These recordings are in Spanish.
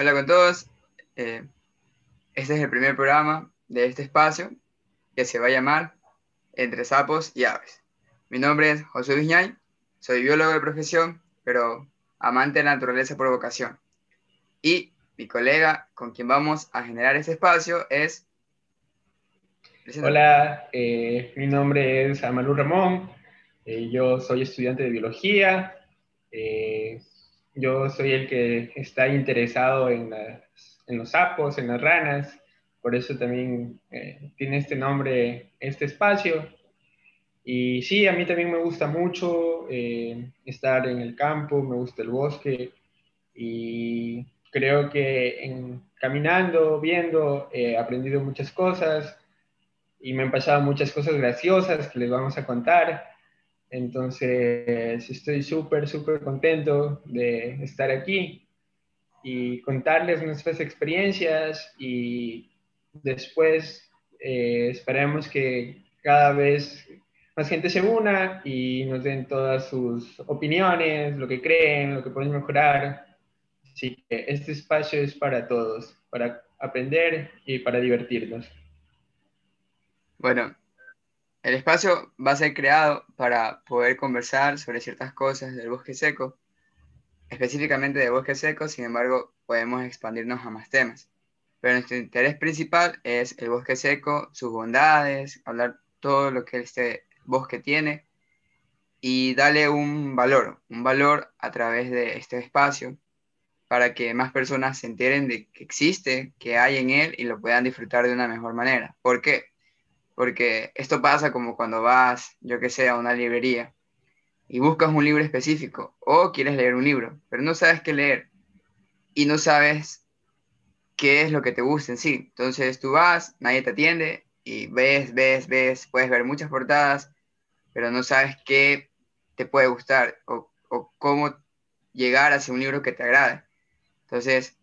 Hola con todos. Eh, este es el primer programa de este espacio que se va a llamar Entre sapos y aves. Mi nombre es José Viñay, soy biólogo de profesión, pero amante de la naturaleza por vocación. Y mi colega con quien vamos a generar este espacio es... Hola, eh, mi nombre es Amalú Ramón, eh, yo soy estudiante de biología, yo soy el que está interesado en, los sapos, en las ranas, por eso también eh, tiene este nombre, este espacio. Y sí, a mí también me gusta mucho eh, estar en el campo, me gusta el bosque y creo que en, caminando, viendo, he aprendido muchas cosas y me han pasado muchas cosas graciosas que les vamos a contar. Entonces, estoy súper, súper contento de estar aquí y contarles nuestras experiencias y después eh, esperemos que cada vez más gente se una y nos den todas sus opiniones, lo que creen, lo que pueden mejorar. Así que este espacio es para todos, para aprender y para divertirnos. Bueno, el espacio va a ser creado para poder conversar sobre ciertas cosas del bosque seco, específicamente del bosque seco, sin embargo, podemos expandirnos a más temas. Pero nuestro interés principal es el bosque seco, sus bondades, hablar todo lo que este bosque tiene y darle un valor, un valor a través de este espacio para que más personas se enteren de que existe, que hay en él y lo puedan disfrutar de una mejor manera. ¿Por qué? Porque esto pasa como cuando vas, yo que sé, a una librería y buscas un libro específico o quieres leer un libro, pero no sabes qué leer y no sabes qué es lo que te gusta en sí. Entonces tú vas, nadie te atiende y ves, ves, ves, puedes ver muchas portadas, pero no sabes qué te puede gustar o, cómo llegar hacia un libro que te agrade. Entonces,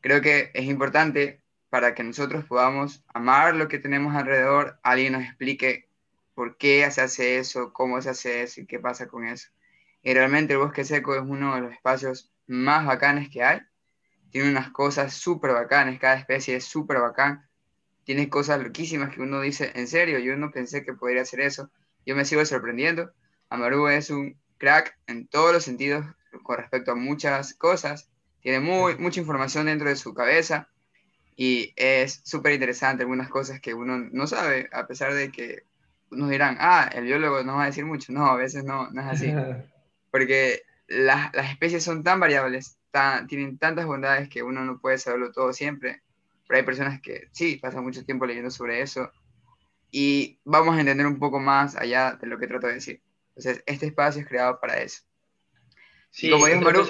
creo que es importante para que nosotros podamos amar lo que tenemos alrededor, alguien nos explique por qué se hace eso, cómo se hace eso y qué pasa con eso. Y realmente el bosque seco es uno de los espacios más bacanes que hay. Tiene unas cosas súper bacanas, cada especie es súper bacán. Tiene cosas loquísimas que uno dice, en serio, yo no pensé que podría hacer eso. Yo me sigo sorprendiendo. Amaru es un crack en todos los sentidos con respecto a muchas cosas. Tiene muy, mucha información dentro de su cabeza y es súper interesante algunas cosas que uno no sabe, a pesar de que nos dirán, ah, el biólogo no va a decir mucho. No, a veces no, no es así. Porque las, las especies son tan variables, tan, tienen tantas bondades que uno no puede saberlo todo siempre. Pero hay personas que sí, pasan mucho tiempo leyendo sobre eso y vamos a entender un poco más allá de lo que trato de decir. Entonces, este espacio es creado para eso. Sí, como dijo Maru,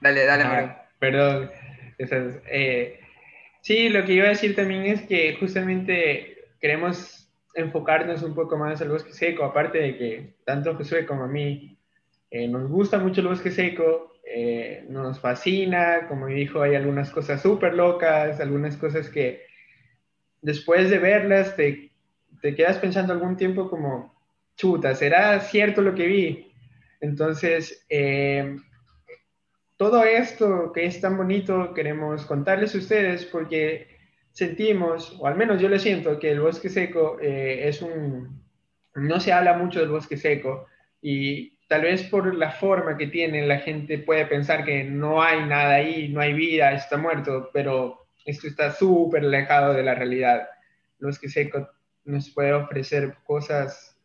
dale, dale, Maru. Perdón, eh, Sí, lo que iba a decir también es que justamente queremos enfocarnos un poco más al bosque seco, aparte de que tanto Josué como a mí eh, nos gusta mucho el bosque seco, eh, nos fascina, como dijo, hay algunas cosas súper locas, algunas cosas que después de verlas te, te quedas pensando algún tiempo como, chuta, ¿será cierto lo que vi? Entonces, eh, todo esto que es tan bonito queremos contarles a ustedes porque sentimos, o al menos yo lo siento, que el bosque seco eh, es un... No se habla mucho del bosque seco y tal vez por la forma que tiene la gente puede pensar que no hay nada ahí, no hay vida, está muerto, pero esto está súper alejado de la realidad. El bosque seco nos puede ofrecer cosas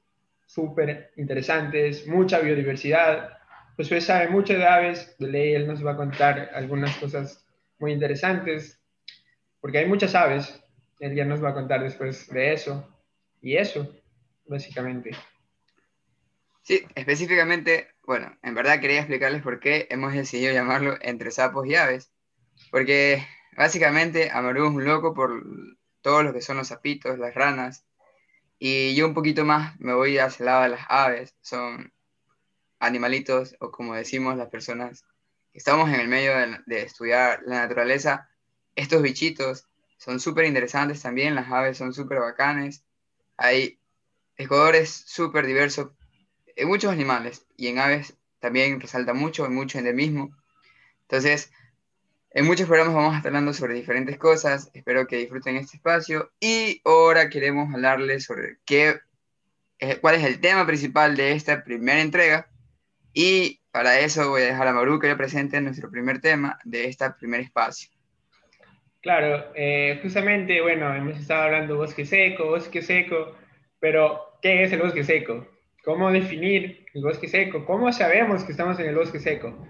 súper interesantes, mucha biodiversidad, Josué sabe mucho de aves, de ley él nos va a contar algunas cosas muy interesantes, porque hay muchas aves, él ya nos va a contar después de eso, y eso, básicamente. Sí, específicamente, bueno, en verdad quería explicarles por qué hemos decidido llamarlo Entre sapos y aves, porque básicamente Amaru es un loco por todo lo que son los sapitos, las ranas, y yo un poquito más me voy hacia el lado de las aves, son animalitos, o como decimos las personas que estamos en el medio de, estudiar la naturaleza, estos bichitos son súper interesantes también, las aves son súper bacanes, hay Ecuador es súper diverso en muchos animales y en aves también resalta mucho, mucho endemismo. Entonces, En muchos programas vamos a estar hablando sobre diferentes cosas. Espero que disfruten este espacio. Y ahora queremos hablarles sobre qué, eh, cuál es el tema principal de esta primera entrega. Y para eso voy a dejar a Maru que le presente nuestro primer tema de este primer espacio. Claro, eh, justamente, bueno, hemos estado hablando de bosque seco, bosque seco, pero ¿qué es el bosque seco? ¿Cómo definir el bosque seco? ¿Cómo sabemos que estamos en el bosque seco?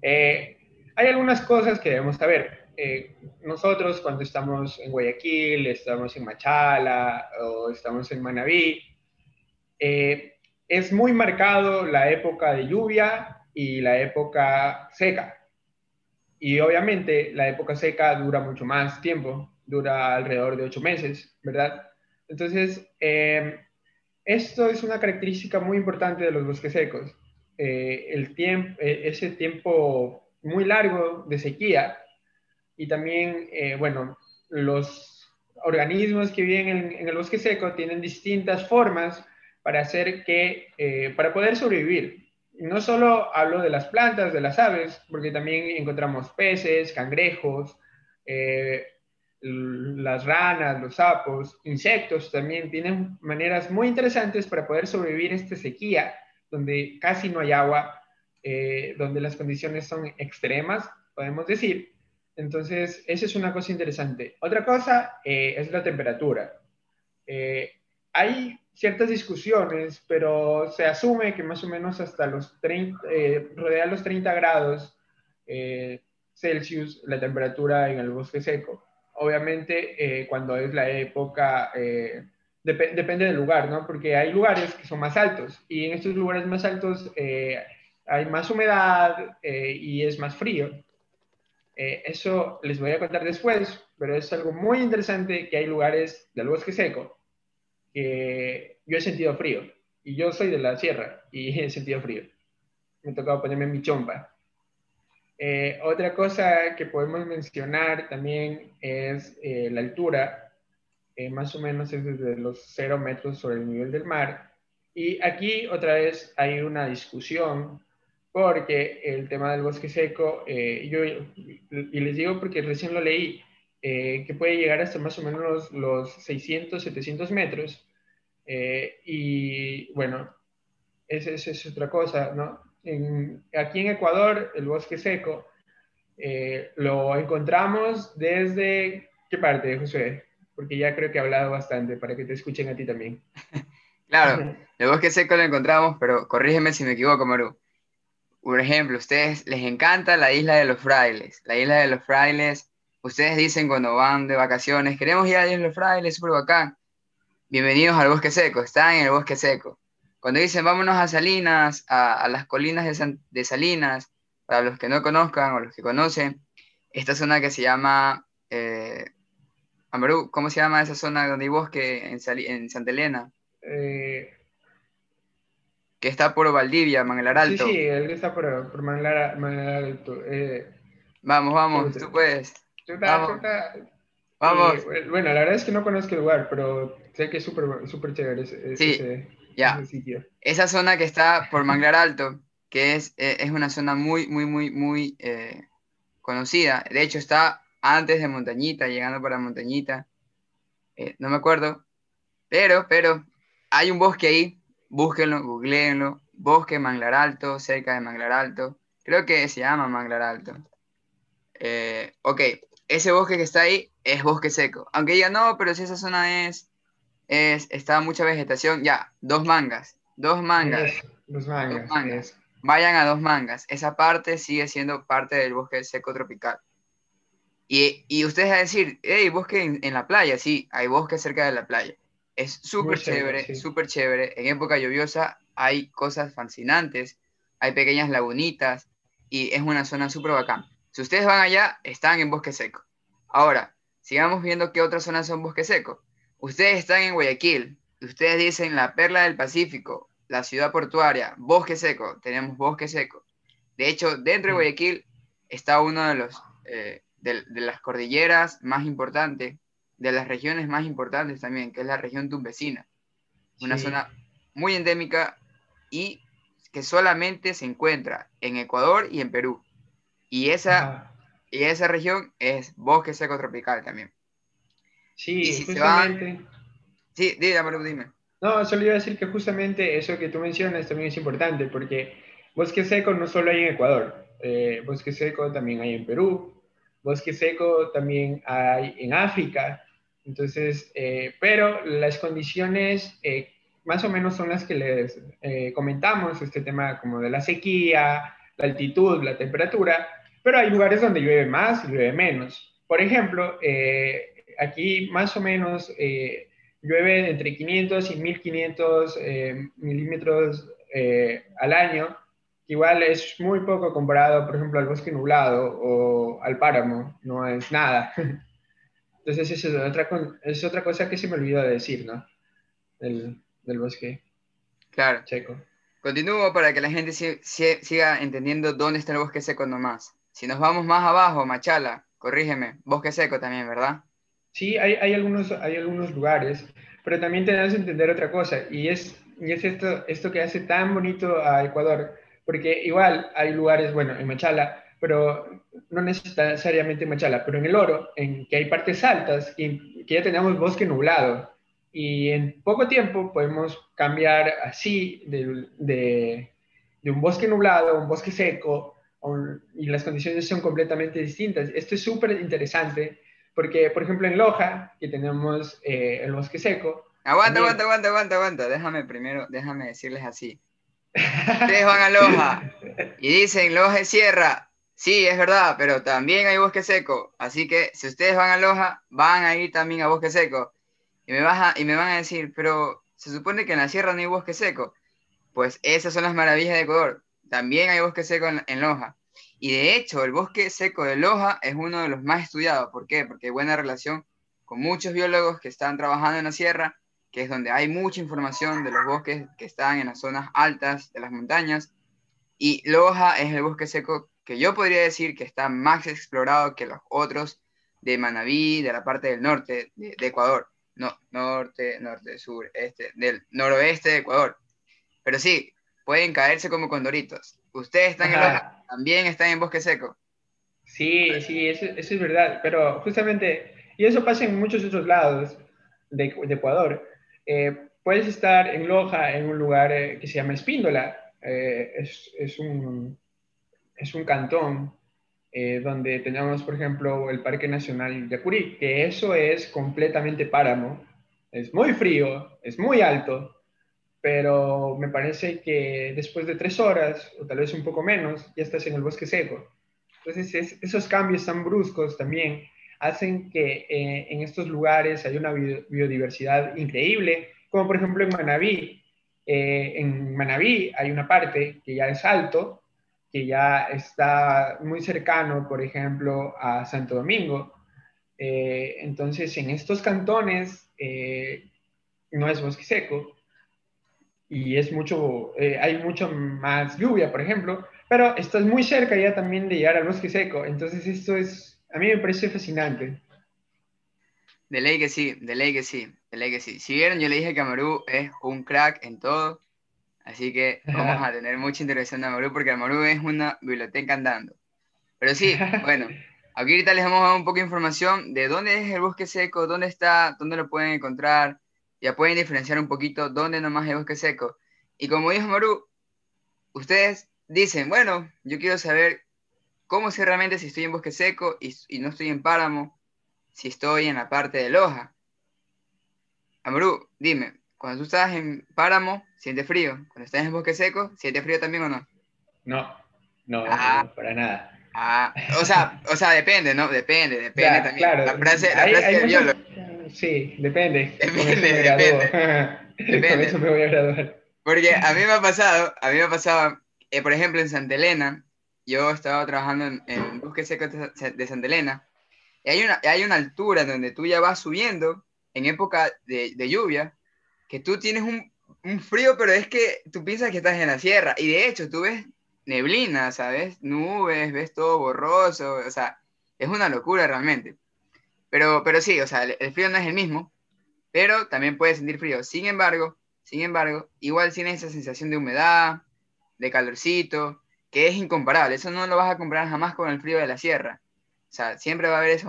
Eh, hay algunas cosas que debemos saber. Eh, nosotros cuando estamos en Guayaquil, estamos en Machala o estamos en Manabí, es muy marcado la época de lluvia y la época seca. Y obviamente la época seca dura mucho más tiempo, dura alrededor de ocho meses, ¿verdad? Entonces, eh, esto es una característica muy importante de los bosques secos. Eh, el tiempo, eh, ese tiempo muy largo de sequía y también, bueno, los organismos que viven en, en, el bosque seco tienen distintas formas para hacer que, para poder sobrevivir no solo hablo de las plantas, de las aves, porque también encontramos peces, cangrejos, eh, las ranas, los sapos, insectos también tienen maneras muy interesantes para poder sobrevivir esta sequía, donde casi no hay agua, eh, donde las condiciones son extremas, podemos decir. Entonces, esa es una cosa interesante. Otra cosa eh, es la temperatura. Hay ciertas discusiones, pero se asume que más o menos hasta los 30, eh, rodea los 30 grados eh, Celsius la temperatura en el bosque seco. Obviamente, eh, cuando es la época, depende del lugar, ¿no? Porque hay lugares que son más altos y en estos lugares más altos hay más humedad y es más frío. eso les voy a contar después, pero es algo muy interesante que hay lugares del bosque seco que yo he sentido frío. Y yo soy de la sierra y he sentido frío. Me ha tocado ponerme mi chompa. Eh, otra cosa que podemos mencionar también es eh, la altura. Eh, más o menos es desde los 0 metros sobre el nivel del mar. Y aquí otra vez hay una discusión porque el tema del bosque seco, yo, y les digo porque recién lo leí, que puede llegar hasta más o menos los 600, 700 metros. Eh, y bueno, esa es otra cosa, ¿no? aquí en Ecuador, el bosque seco, eh, lo encontramos desde, ¿qué parte, José? Porque ya creo que he hablado bastante para que te escuchen a ti también. Claro, el bosque seco lo encontramos, pero corrígeme si me equivoco, Maru. Por ejemplo, ustedes les encanta la isla de los frailes. La isla de los frailes, ustedes dicen cuando van de vacaciones, queremos ir a la isla de los frailes, súper bacán bienvenidos al bosque seco, están en el bosque seco. Cuando dicen vámonos a Salinas, a, las colinas de, Salinas, para los que no conozcan o los que conocen, esta zona que se llama, eh, ¿cómo se llama esa zona donde hay bosque en, en Santa Elena? Eh, que está por Valdivia, Manglar Alto. Sí, sí, él está por, por Manglar, Alto. Eh, vamos, vamos, tú puedes. Vamos. Vamos. bueno, la verdad es que no conozco el lugar, pero sé que es súper super chévere ese, sí, sitio. Esa zona que está por Manglar Alto, que es, eh, es una zona muy, muy, muy, muy eh, conocida. De hecho, está antes de Montañita, llegando para Montañita. Eh, no me acuerdo. Pero, pero, hay un bosque ahí. Búsquenlo, googleenlo. Bosque Manglar Alto, cerca de Manglar Alto. Creo que se llama Manglar Alto. ok, ese bosque que está ahí es bosque seco. Aunque diga, no, pero si esa zona es, es está mucha vegetación, ya, dos mangas, dos mangas. dos mangas. Vayan a dos mangas. Esa parte sigue siendo parte del bosque seco tropical. Y, y ustedes a decir, hey, bosque en, la playa, sí, hay bosque cerca de la playa. Es súper chévere, súper chévere. En época lluviosa hay cosas fascinantes, hay pequeñas lagunitas y es una zona súper bacán. Si ustedes van allá, están en bosque seco. Ahora, sigamos viendo qué otras zonas son bosque seco. Ustedes están en Guayaquil, ustedes dicen la perla del Pacífico, la ciudad portuaria, bosque seco, tenemos bosque seco. De hecho, dentro de Guayaquil está uno de los eh, de, las cordilleras más importantes, de las regiones más importantes también, que es la región tumbesina. Una zona muy endémica y que solamente se encuentra en Ecuador y en Perú. Y esa, y esa región es bosque seco tropical también. Sí, justamente. Sí, dígame, dime. No, solo iba a decir que justamente eso que tú mencionas también es importante, porque bosque seco no solo hay en Ecuador, eh, bosque seco también hay en Perú, bosque seco también hay en África, entonces, eh, pero las condiciones eh, más o menos son las que les comentamos, este tema como de la sequía, la altitud, la temperatura, pero hay lugares donde llueve más y llueve menos. Por ejemplo, aquí más o menos llueve entre 500 y 1500 milímetros al año, igual es muy poco comparado, por ejemplo, al bosque nublado o al páramo, no es nada. Entonces, esa es otra, es otra cosa que se me olvidó de decir, ¿no? Del, del bosque claro. checo. Continúo para que la gente siga entendiendo dónde está el bosque seco nomás. Si nos vamos más abajo, Machala, corrígeme, bosque seco también, ¿verdad? Sí, hay, algunos, hay algunos lugares, pero también tenemos que entender otra cosa, y es, y es esto, esto que hace tan bonito a Ecuador porque igual hay lugares, bueno, en Machala, pero no necesariamente en Machala, pero en el Oro, en que hay partes altas y que ya tenemos bosque nublado. Y en poco tiempo podemos cambiar así de, de, un bosque nublado a un bosque seco, y las condiciones son completamente distintas. Esto es súper interesante porque, por ejemplo, en Loja, que tenemos eh, el bosque seco. Aguanta, aguanta, aguanta, aguanta, aguanta. Déjame primero, déjame decirles así. Ustedes van a Loja y dicen Loja es sierra. Sí, es verdad, pero también hay bosque seco. Así que si ustedes van a Loja, van a ir también a bosque seco. Y me, y me van a decir, pero se supone que en la sierra no hay bosque seco. Pues esas son las maravillas de Ecuador. También hay bosque seco en, Loja. Y de hecho, el bosque seco de Loja es uno de los más estudiados. ¿Por qué? Porque hay buena relación con muchos biólogos que están trabajando en la sierra que es donde hay mucha información de los bosques que están en las zonas altas de las montañas. Y Loja es el bosque seco que yo podría decir que está más explorado que los otros de Manabí, de la parte del norte de, Ecuador. No, norte, norte, sur, este, del noroeste de Ecuador. Pero sí, pueden caerse como condoritos. Ustedes están en Loja, también están en bosque seco. Sí, sí, eso, es verdad. Pero justamente, y eso pasa en muchos otros lados de, de Ecuador. Eh, puedes estar en Loja, en un lugar eh, que se llama Espíndola, eh, es, es, un, es, un, cantón donde tenemos, por ejemplo, el Parque Nacional Yacurí, que eso es completamente páramo, es muy frío, es muy alto, pero me parece que después de tres horas, o tal vez un poco menos, ya estás en el bosque seco. Entonces, esos cambios tan bruscos también hacen que eh, en estos lugares haya una biodiversidad increíble, como por ejemplo en Manabí. Eh, en Manabí hay una parte que ya es alto, que ya está muy cercano, por ejemplo, a Santo Domingo. Eh, entonces, en estos cantones no es bosque seco y es mucho, hay mucho más lluvia, por ejemplo, pero estás muy cerca ya también de llegar al bosque seco. Entonces, esto es a mí me parece fascinante. De ley que sí, de ley que sí, de ley que sí. Si vieron, yo le dije que Amaru es un crack en todo, así que vamos a tener mucha interacción de Amaru porque Amaru es una biblioteca andando. Pero sí, bueno, aquí ahorita les vamos a dar un poco de información de dónde es el bosque seco, dónde está, dónde lo pueden encontrar, ya pueden diferenciar un poquito dónde nomás hay bosque seco. Y como dijo Amaru, ustedes dicen, bueno, yo quiero saber ¿Cómo sé realmente si estoy en bosque seco y, no estoy en páramo? Si estoy en la parte de Loja. Amaru, dime, cuando tú estás en páramo, ¿sientes frío? Cuando estás en bosque seco, ¿sientes frío también o no? No, no, ah. para nada. Ah, o sea, o sea, depende, ¿no? Depende, depende también. Claro, la frase, la frase del biólogo. Sí, depende. Depende, depende. depende. eso me voy a graduar. Porque a mí me ha pasado, a mí me ha pasado, eh, por ejemplo, en Santa Elena, yo estaba trabajando en, en Bosque Seco de Santa Elena, y hay una, hay una altura donde tú ya vas subiendo en época de, de lluvia, que tú tienes un, un, frío, pero es que tú piensas que estás en la sierra, y de hecho tú ves neblina, ¿sabes? Nubes, ves todo borroso, o sea, es una locura realmente. Pero, pero sí, o sea, el, el frío no es el mismo, pero también puedes sentir frío. Sin embargo, sin embargo, igual tienes esa sensación de humedad, de calorcito, que es incomparable. Eso no lo vas a comparar jamás con el frío de la sierra. sea, siempre va a haber ese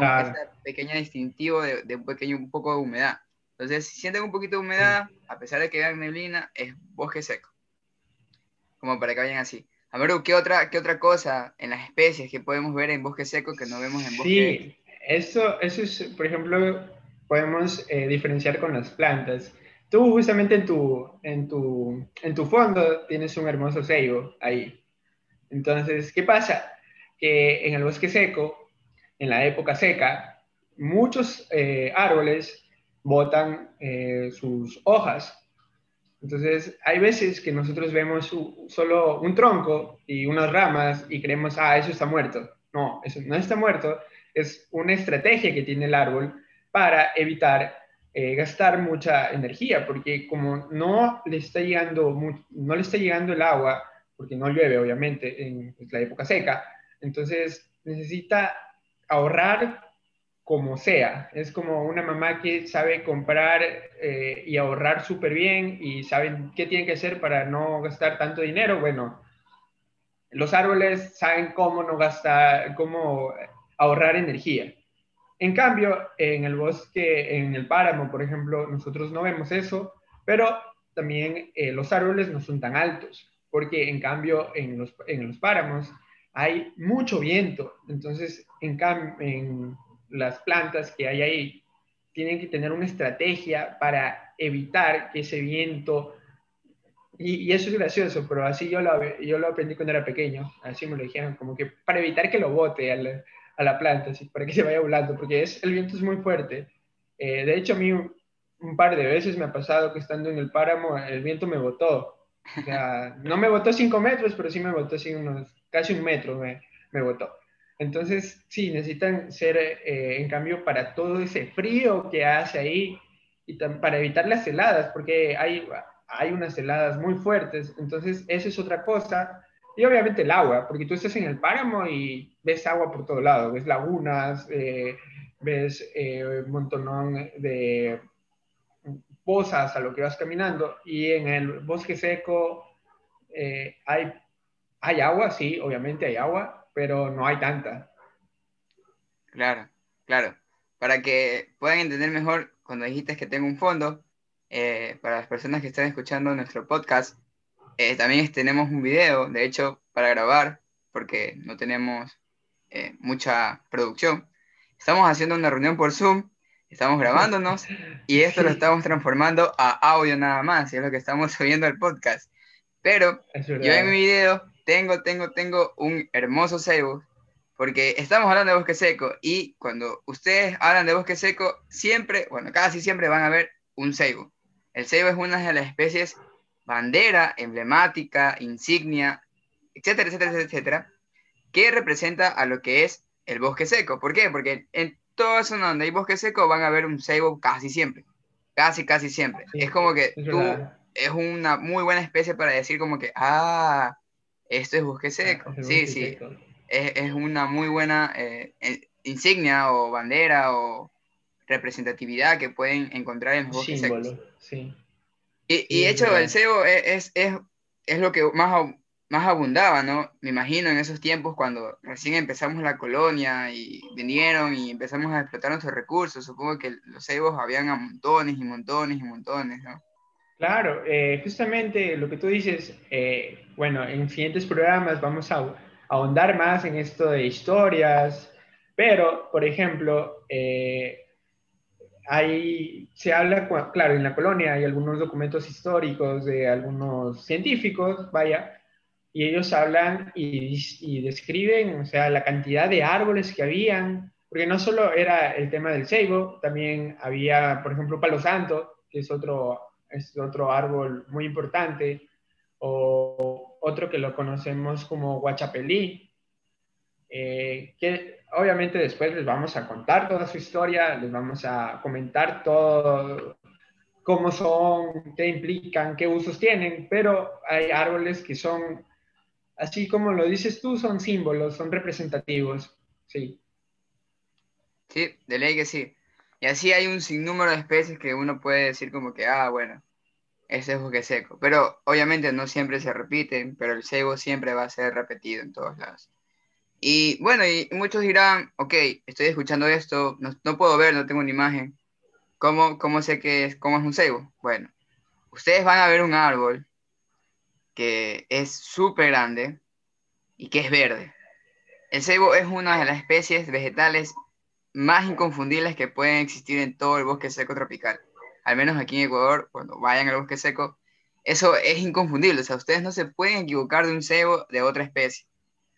pequeño distintivo de, un pequeño un poco de humedad. Entonces, si sienten un poquito de humedad, a pesar de que vean neblina, es bosque seco. Como para que vayan así. Amaru, ¿qué otra, ¿qué otra cosa en las especies que podemos ver en bosque seco que no vemos en bosque? Sí, eso, eso es, por ejemplo, podemos eh, diferenciar con las plantas. Tú justamente en tu, en, tu, en tu fondo tienes un hermoso ceibo ahí. Entonces, ¿qué pasa? Que en el bosque seco, en la época seca, muchos eh, árboles botan eh, sus hojas entonces, hay veces que nosotros vemos solo un tronco y unas ramas y creemos, ah, eso está muerto. No, eso no está muerto, es una estrategia que tiene el árbol para evitar eh, gastar mucha energía, porque como no le está llegando, no le está llegando el agua, porque no llueve obviamente en la época seca, entonces necesita ahorrar como sea. Es como una mamá que sabe comprar eh, y ahorrar súper bien y saben qué tienen que hacer para no gastar tanto dinero. Bueno, los árboles saben cómo no gastar, cómo ahorrar energía. En cambio, en el bosque, en el páramo, por ejemplo, nosotros no vemos eso, pero también eh, los árboles no son tan altos, porque en cambio en los, en los páramos hay mucho viento. Entonces, en, en las plantas que hay ahí tienen que tener una estrategia para evitar que ese viento, y, eso es gracioso, pero así yo lo, yo lo aprendí cuando era pequeño, así me lo dijeron, como que para evitar que lo bote a la, a la planta, así, para que se vaya volando, porque es, el viento es muy fuerte. Eh, de hecho, a mí un par de veces me ha pasado que estando en el páramo, el viento me botó. O sea, no me botó cinco metros, pero sí me botó así unos, casi un metro me, me botó. Entonces, sí, necesitan ser, eh, en cambio, para todo ese frío que hace ahí y para evitar las heladas, porque hay, hay unas heladas muy fuertes. Entonces, eso es otra cosa. Y obviamente el agua, porque tú estás en el páramo y ves agua por todo lado, ves lagunas, eh, ves eh, un montón de pozas a lo que vas caminando. Y en el bosque seco hay, hay agua, sí, obviamente hay agua, pero no hay tanta. Claro, claro. Para que puedan entender mejor, cuando dijiste que tengo un fondo, eh, para las personas que están escuchando nuestro podcast, eh, también tenemos un video, de hecho, para grabar, porque no tenemos eh, mucha producción. Estamos haciendo una reunión por Zoom, estamos grabándonos y esto lo estamos transformando a audio nada más, y es lo que estamos subiendo al podcast. Pero yo en mi video tengo, tengo, tengo un hermoso ceibo, porque estamos hablando de bosque seco y cuando ustedes hablan de bosque seco, siempre, bueno, casi siempre van a ver un ceibo. El ceibo es una de las especies bandera, emblemática, insignia, etcétera, etcétera, etcétera, que representa a lo que es el bosque seco. ¿Por qué? Porque en toda zona donde hay bosque seco van a ver un ceibo casi siempre. Casi, casi siempre. es como que tú es una muy buena especie para decir como que, ah, esto es bosque seco. sí, sí. Es, una muy buena eh, insignia o bandera o representatividad que pueden encontrar en los bosques secos. Sí. Y, y hecho, el cebo es, es, es, lo que más, más abundaba, ¿no? Me imagino en esos tiempos cuando recién empezamos la colonia y vinieron y empezamos a explotar nuestros recursos. Supongo que los cebos habían a montones y montones y montones, ¿no? Claro, eh, justamente lo que tú dices, eh, bueno, en siguientes programas vamos a, ahondar más en esto de historias, pero, por ejemplo, eh, hay, se habla, claro, en la colonia hay algunos documentos históricos de algunos científicos, vaya, y ellos hablan y, describen, o sea, la cantidad de árboles que habían, porque no solo era el tema del ceibo, también había, por ejemplo, palo santo, que es otro es otro árbol muy importante, o otro que lo conocemos como guachapelí, eh, que obviamente después les vamos a contar toda su historia, les vamos a comentar todo, cómo son, qué implican, qué usos tienen, pero hay árboles que son, así como lo dices tú, son símbolos, son representativos, sí. Sí, de ley que sí. Y así hay un sinnúmero de especies que uno puede decir como que, ah, bueno, ese es bosque seco. Pero obviamente no siempre se repiten, pero el cebo siempre va a ser repetido en todos lados. Y bueno, y muchos dirán, ok, estoy escuchando esto, no, puedo ver, no tengo una imagen. ¿Cómo, cómo sé que es, cómo es un ceibo? Bueno, ustedes van a ver un árbol que es súper grande y que es verde. El ceibo es una de las especies vegetales más inconfundibles que pueden existir en todo el bosque seco tropical. Al menos aquí en Ecuador, cuando vayan al bosque seco, eso es inconfundible. O sea, ustedes no se pueden equivocar de un ceibo de otra especie.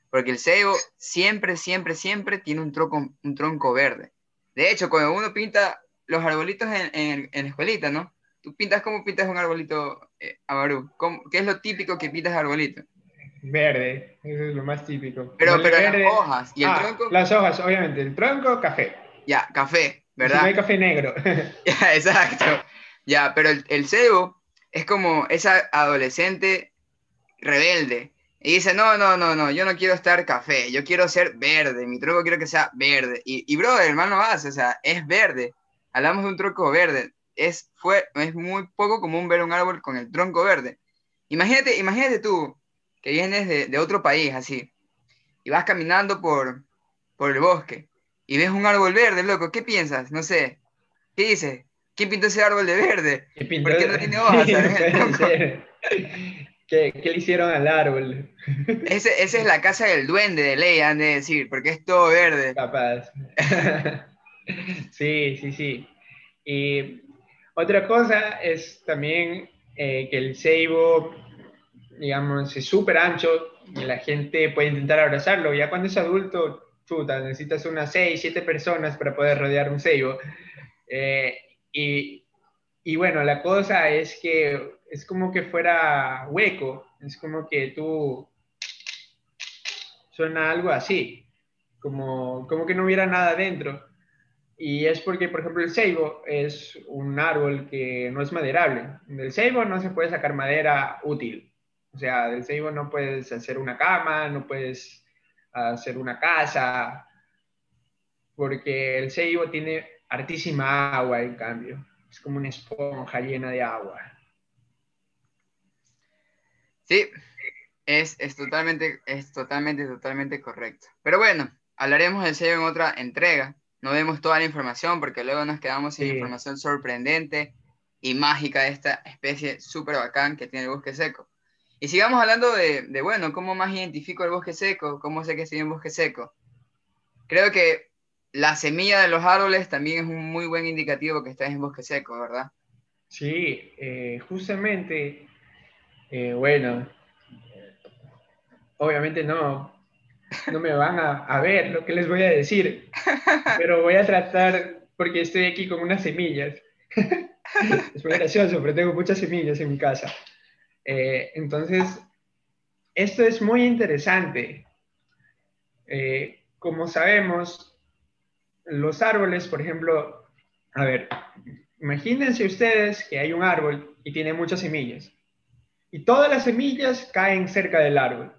Porque el ceibo siempre, siempre, siempre tiene un tronco, un tronco verde. De hecho, cuando uno pinta los arbolitos en, en, en la escuelita, ¿no? Tú pintas, ¿cómo pintas un arbolito, eh, Amaru? ¿Qué es lo típico que pintas arbolito? Verde, eso es lo más típico. Pero, pero las hojas y el ah, tronco. Las hojas, obviamente. El tronco, café. Ya, café, ¿verdad? Si no hay café negro. ya, exacto. Ya, pero el, el cebo es como esa adolescente rebelde. Y dice, no, no, no, no, yo no quiero estar café, yo quiero ser verde, mi tronco quiero que sea verde. Y, y bro, hermano, hace, o sea, es verde. Hablamos de un tronco verde. Es, fue, es muy poco común ver un árbol con el tronco verde. Imagínate, imagínate tú, que vienes de, de, otro país así, y vas caminando por, por el bosque, y ves un árbol verde, loco, ¿qué piensas? No sé, ¿qué dices? ¿Quién pintó ese árbol de verde? ¿Por qué no tiene hojas? ¿Qué, ¿Qué, le hicieron al árbol? Ese, esa es la casa del duende de ley, han de decir, porque es todo verde. Capaz. sí, sí, sí. Y otra cosa es también eh, que el ceibo digamos, es súper ancho y la gente puede intentar abrazarlo. Ya cuando es adulto, chuta, necesitas unas 6, 7 personas para poder rodear un ceibo. Eh, y, y, bueno, la cosa es que es como que fuera hueco, es como que tú suena algo así, como, como que no hubiera nada dentro. Y es porque, por ejemplo, el ceibo es un árbol que no es maderable. Del ceibo no se puede sacar madera útil. O sea, del ceibo no puedes hacer una cama, no puedes hacer una casa, porque el ceibo tiene hartísima agua, en cambio. Es como una esponja llena de agua. Sí, es, es, totalmente, es totalmente, totalmente correcto. Pero bueno, hablaremos del ceibo en otra entrega. No vemos toda la información porque luego nos quedamos sin sí. información sorprendente y mágica de esta especie súper bacán que tiene el bosque seco. Y sigamos hablando de, de, bueno, cómo más identifico el bosque seco, cómo sé que estoy en bosque seco. Creo que la semilla de los árboles también es un muy buen indicativo que estás en bosque seco, ¿verdad? Sí, eh, justamente, eh, bueno, obviamente no, no me van a, ver lo que les voy a decir, pero voy a tratar, porque estoy aquí con unas semillas. es muy gracioso, pero tengo muchas semillas en mi casa. Eh, entonces, esto es muy interesante. Eh, como sabemos, los árboles, por ejemplo, a ver, imagínense ustedes que hay un árbol y tiene muchas semillas. Y todas las semillas caen cerca del árbol.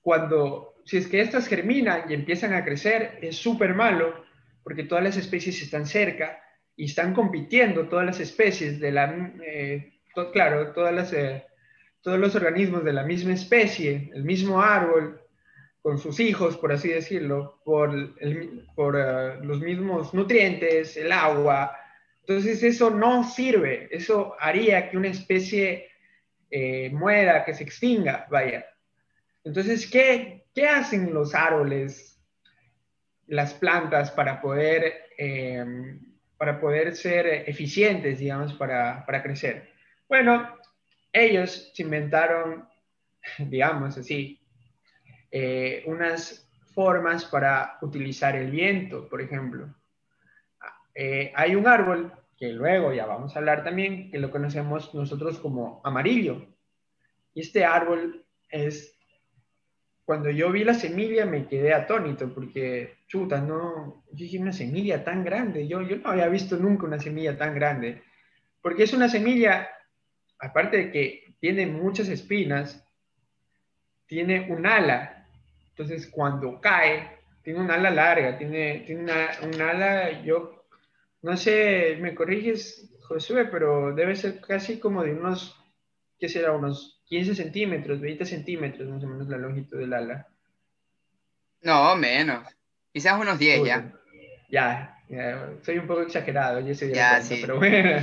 Cuando, si es que estas germinan y empiezan a crecer, es súper malo porque todas las especies están cerca y están compitiendo todas las especies de la, eh, to, claro, todas las, eh, todos los organismos de la misma especie, el mismo árbol, con sus hijos, por así decirlo, por, por uh, los mismos nutrientes, el agua. Entonces eso no sirve, eso haría que una especie eh, muera, que se extinga, vaya. Entonces, ¿qué, ¿qué hacen los árboles, las plantas para poder, eh, para poder ser eficientes, digamos, para, crecer? Bueno, ellos se inventaron, digamos así, eh, unas formas para utilizar el viento, por ejemplo. Eh, hay un árbol que luego ya vamos a hablar también, que lo conocemos nosotros como amarillo. Y este árbol es, cuando yo vi la semilla me quedé atónito, porque, chuta, no, yo dije una semilla tan grande, yo, yo no había visto nunca una semilla tan grande, porque es una semilla aparte de que tiene muchas espinas, tiene un ala. Entonces, cuando cae, tiene un ala larga, tiene, tiene una, un ala, yo no sé, me corriges, Josué, pero debe ser casi como de unos, ¿qué será? Unos 15 centímetros, 20 centímetros, más o menos la longitud del ala. No, menos. Quizás unos 10 ya. Ya, soy un poco exagerado, ya se ya, sí. pero bueno.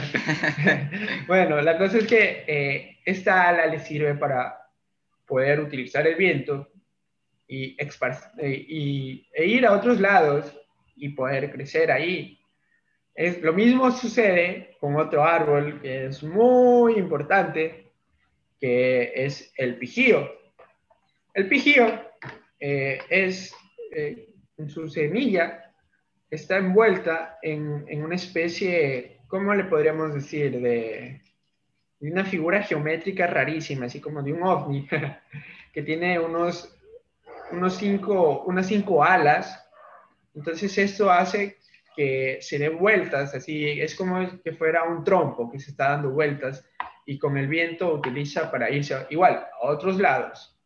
bueno, la cosa es que eh, esta ala le sirve para poder utilizar el viento y, eh, y, e ir a otros lados y poder crecer ahí. Es, lo mismo sucede con otro árbol que es muy importante, que es el pijío. El pijío eh, es, en su semilla, está envuelta en, en, una especie, ¿cómo le podríamos decir? De, de, una figura geométrica rarísima, así como de un ovni, que tiene unos, unos cinco, unas cinco alas. Entonces esto hace que se dé vueltas, así es como que fuera un trompo que se está dando vueltas y con el viento utiliza para irse igual a otros lados.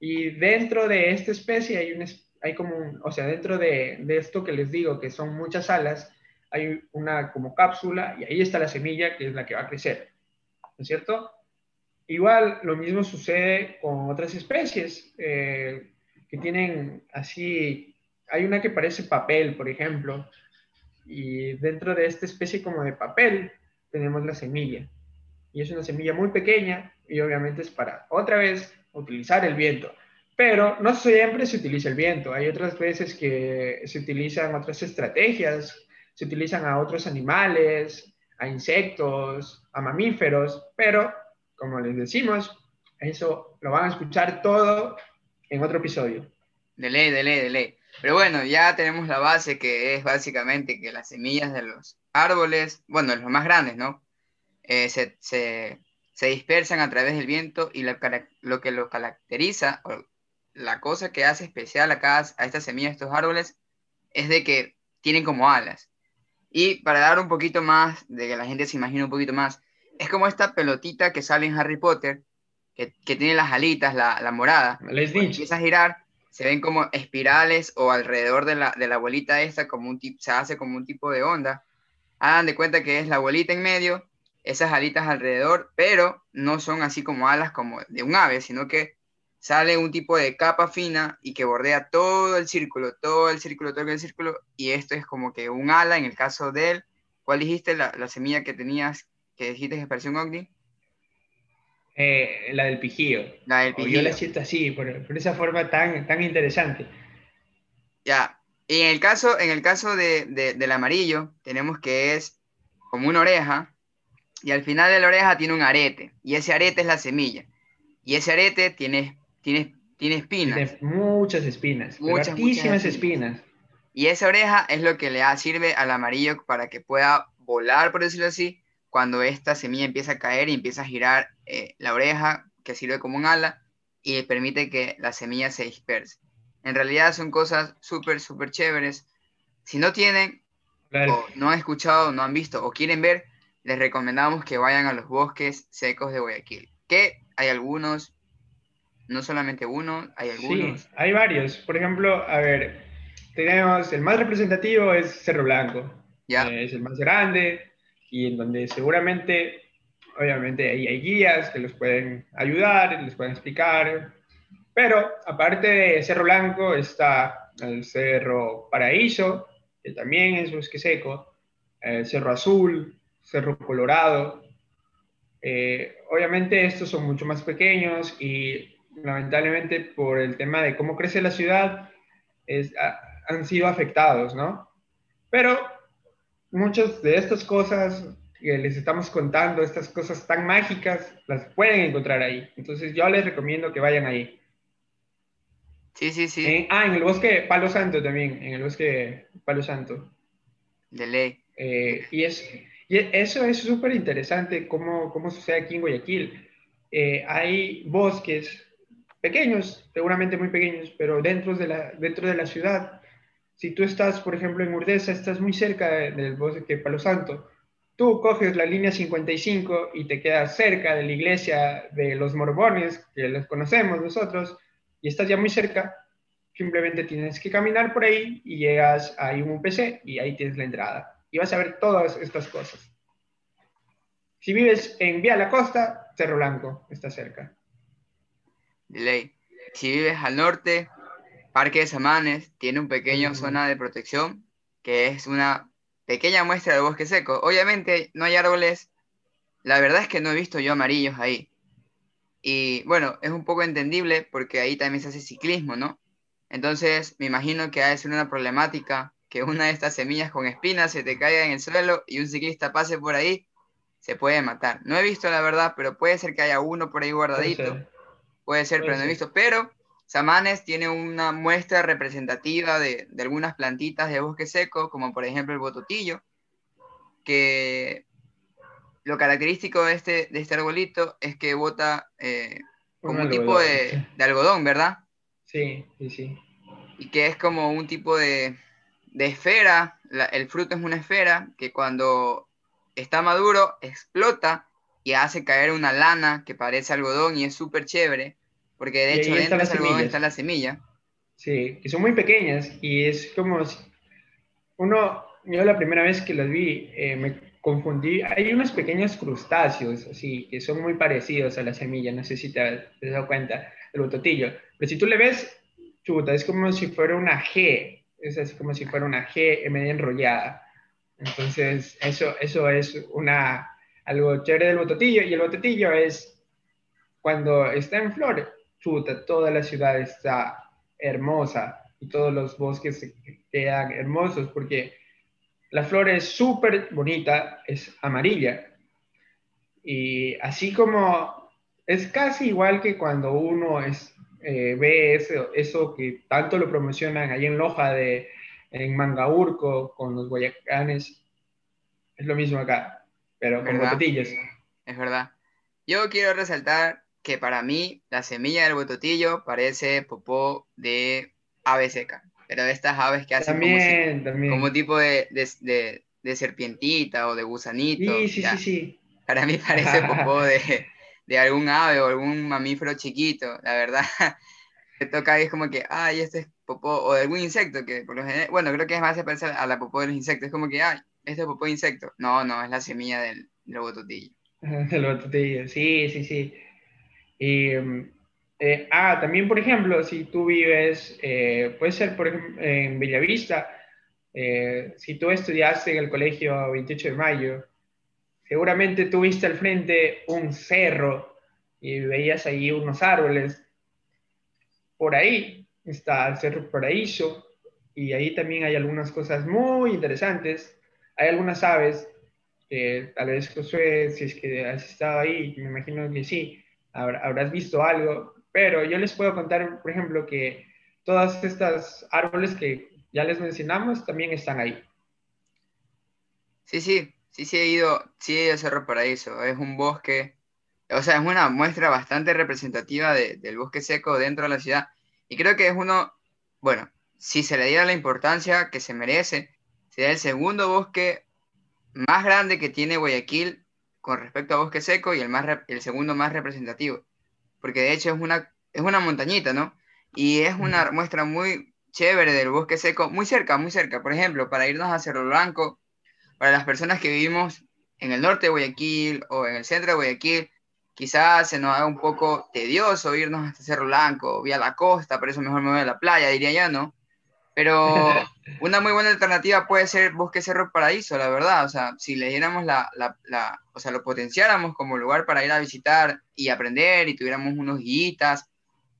Y dentro de esta especie hay un, hay como, un, o sea, dentro de, de, esto que les digo, que son muchas alas, hay una como cápsula y ahí está la semilla que es la que va a crecer, ¿no es cierto? Igual lo mismo sucede con otras especies eh, que tienen así, hay una que parece papel, por ejemplo, y dentro de esta especie como de papel tenemos la semilla. Y es una semilla muy pequeña y obviamente es para otra vez utilizar el viento. Pero no siempre se utiliza el viento. Hay otras veces que se utilizan otras estrategias, se utilizan a otros animales, a insectos, a mamíferos, pero como les decimos, eso lo van a escuchar todo en otro episodio. De ley, de ley, de ley. Pero bueno, ya tenemos la base que es básicamente que las semillas de los árboles, bueno, los más grandes, ¿no? Eh, se, se, se, dispersan a través del viento y lo, lo que los caracteriza, la cosa que hace especial acá a estas semillas, estos árboles, es de que tienen como alas. Y para dar un poquito más, de que la gente se imagine un poquito más, es como esta pelotita que sale en Harry Potter, que, tiene las alitas, la, la morada. Les empieza a girar, se ven como espirales o alrededor de la, de la bolita esta, como un se hace como un tipo de onda. Hagan de cuenta que es la bolita en medio, esas alitas alrededor, pero no son así como alas como de un ave, sino que sale un tipo de capa fina y que bordea todo el círculo, todo el círculo, todo el círculo, y esto es como que un ala en el caso de él. ¿Cuál dijiste la, la semilla que tenías, que dijiste que parecía un? Eh, la del pijío. La del pijío. yo la siento así, por, esa forma tan, tan interesante. Ya, y en el caso, en el caso de, de, del amarillo, tenemos que es como una oreja, y al final de la oreja tiene un arete, y ese arete es la semilla. Y ese arete tiene tiene, tiene espinas. Tiene muchas espinas, muchas, muchísimas espinas. Y esa oreja es lo que le sirve al amarillo para que pueda volar, por decirlo así, cuando esta semilla empieza a caer y empieza a girar eh, la oreja, que sirve como un ala, y permite que la semilla se disperse. En realidad son cosas súper, súper chéveres. Si no tienen, o no han escuchado, no han visto, o quieren ver, les recomendamos que vayan a los bosques secos de Guayaquil, que hay algunos no solamente uno, hay algunos. Sí, hay varios. Por ejemplo, a ver, tenemos el más representativo es Cerro Blanco. Ya. Eh, es el más grande y en donde seguramente, obviamente, ahí hay guías que los pueden ayudar, les pueden explicar. Pero aparte de Cerro Blanco está el Cerro Paraíso, que también es bosque seco, el Cerro Azul, Cerro Colorado. Eh, obviamente estos son mucho más pequeños y lamentablemente por el tema de cómo crece la ciudad, han sido afectados, ¿no? Pero muchas de estas cosas que les estamos contando, estas cosas tan mágicas, las pueden encontrar ahí. Entonces yo les recomiendo que vayan ahí. Sí, sí, sí. ah, en el bosque Palo Santo también, en el bosque Palo Santo. De ley. Eh, y, es, y eso es súper interesante cómo, cómo sucede aquí en Guayaquil. Eh, hay bosques pequeños, seguramente muy pequeños, pero dentro de la, dentro de la ciudad. Si tú estás, por ejemplo, en Urdesa, estás muy cerca del bosque Palo Santo, tú coges la línea 55 y te quedas cerca de la iglesia de los mormones, que los conocemos nosotros, y estás ya muy cerca, simplemente tienes que caminar por ahí y llegas a un UPC y ahí tienes la entrada. Y vas a ver todas estas cosas. Si vives en Vía La Costa, Cerro Blanco está cerca de ley. Si vives al norte, Parque de Samanes tiene un pequeño zona de protección, que es una pequeña muestra de bosque seco. Obviamente no hay árboles, la verdad es que no he visto yo amarillos ahí. Y bueno, es un poco entendible porque ahí también se hace ciclismo, ¿no? Entonces me imagino que ha de ser una problemática que una de estas semillas con espinas se te caiga en el suelo y un ciclista pase por ahí, se puede matar. No he visto la verdad, pero puede ser que haya uno por ahí guardadito. Puede ser, pero no he visto. Pero Samanes tiene una muestra representativa de, algunas plantitas de bosque seco, como por ejemplo el bototillo, que lo característico de este, de este arbolito es que bota eh, como un, tipo de, algodón, ¿verdad? Sí, sí, sí. Y que es como un tipo de, esfera, el fruto es una esfera que cuando está maduro explota y hace caer una lana que parece algodón y es súper chévere porque de hecho dentro del algodón está la semilla. Sí, que son muy pequeñas y es como uno, yo la primera vez que las vi eh, me confundí, hay unos pequeños crustáceos así que son muy parecidos a la semilla, no sé si te has, dado cuenta, el bototillo, pero si tú le ves, chuta, es como si fuera una G, es así como si fuera una G media enrollada. Entonces, eso, eso es una, algo chévere del bototillo y el bototillo es cuando está en flor, chuta, toda la ciudad está hermosa y todos los bosques se quedan hermosos porque la flor es súper bonita, es amarilla. Y así como es casi igual que cuando uno es, eh, ve eso, eso que tanto lo promocionan ahí en Loja, de, en Mangaurco, con los guayacanes, es lo mismo acá, pero con botellas. Es verdad. Yo quiero resaltar que para mí la semilla del bototillo parece popó de ave seca, pero de estas aves que hacen como, como, tipo de, de, de, serpientita o de gusanito. Sí, sí, sí, Para mí parece popó de, de, algún ave o algún mamífero chiquito, la verdad. Te toca ahí es como que, ay, este es popó, o de algún insecto, que por lo general, bueno, creo que es más se parece a la popó de los insectos, es como que, ay, este es popó de insecto. No, no, es la semilla del, del bototillo. el bototillo, sí, sí, sí. Eh, eh, ah, también, por ejemplo, si tú vives, eh, puede ser, por ejemplo, en Bellavista, si tú estudiaste en el colegio 28 de mayo, seguramente tuviste al frente un cerro y veías ahí unos árboles. Por ahí está el Cerro Paraíso y ahí también hay algunas cosas muy interesantes. Hay algunas aves, tal vez Josué, si es que has estado ahí, me imagino que sí, habrás visto algo, pero yo les puedo contar, por ejemplo, que todas estas árboles que ya les mencionamos también están ahí. Sí, sí, sí, sí he ido, sí he ido a Cerro Paraíso, es un bosque, o sea, es una muestra bastante representativa del bosque seco dentro de la ciudad, y creo que es uno, bueno, si se le diera la importancia que se merece, sería el segundo bosque más grande que tiene Guayaquil con respecto a bosque seco y el, más, el segundo más representativo, porque de hecho es una, es una montañita, ¿no? Y es una muestra muy chévere del bosque seco, muy cerca, muy cerca. Por ejemplo, para irnos a Cerro Blanco, para las personas que vivimos en el norte de Guayaquil o en el centro de Guayaquil, quizás se nos haga un poco tedioso irnos hasta Cerro Blanco, vía la costa, por eso mejor me voy a la playa, diría yo, ¿no? Pero una muy buena alternativa puede ser Bosque Cerro Paraíso, la verdad. O sea, si le diéramos la, la, o sea, lo potenciáramos como lugar para ir a visitar y aprender y tuviéramos unos guitas,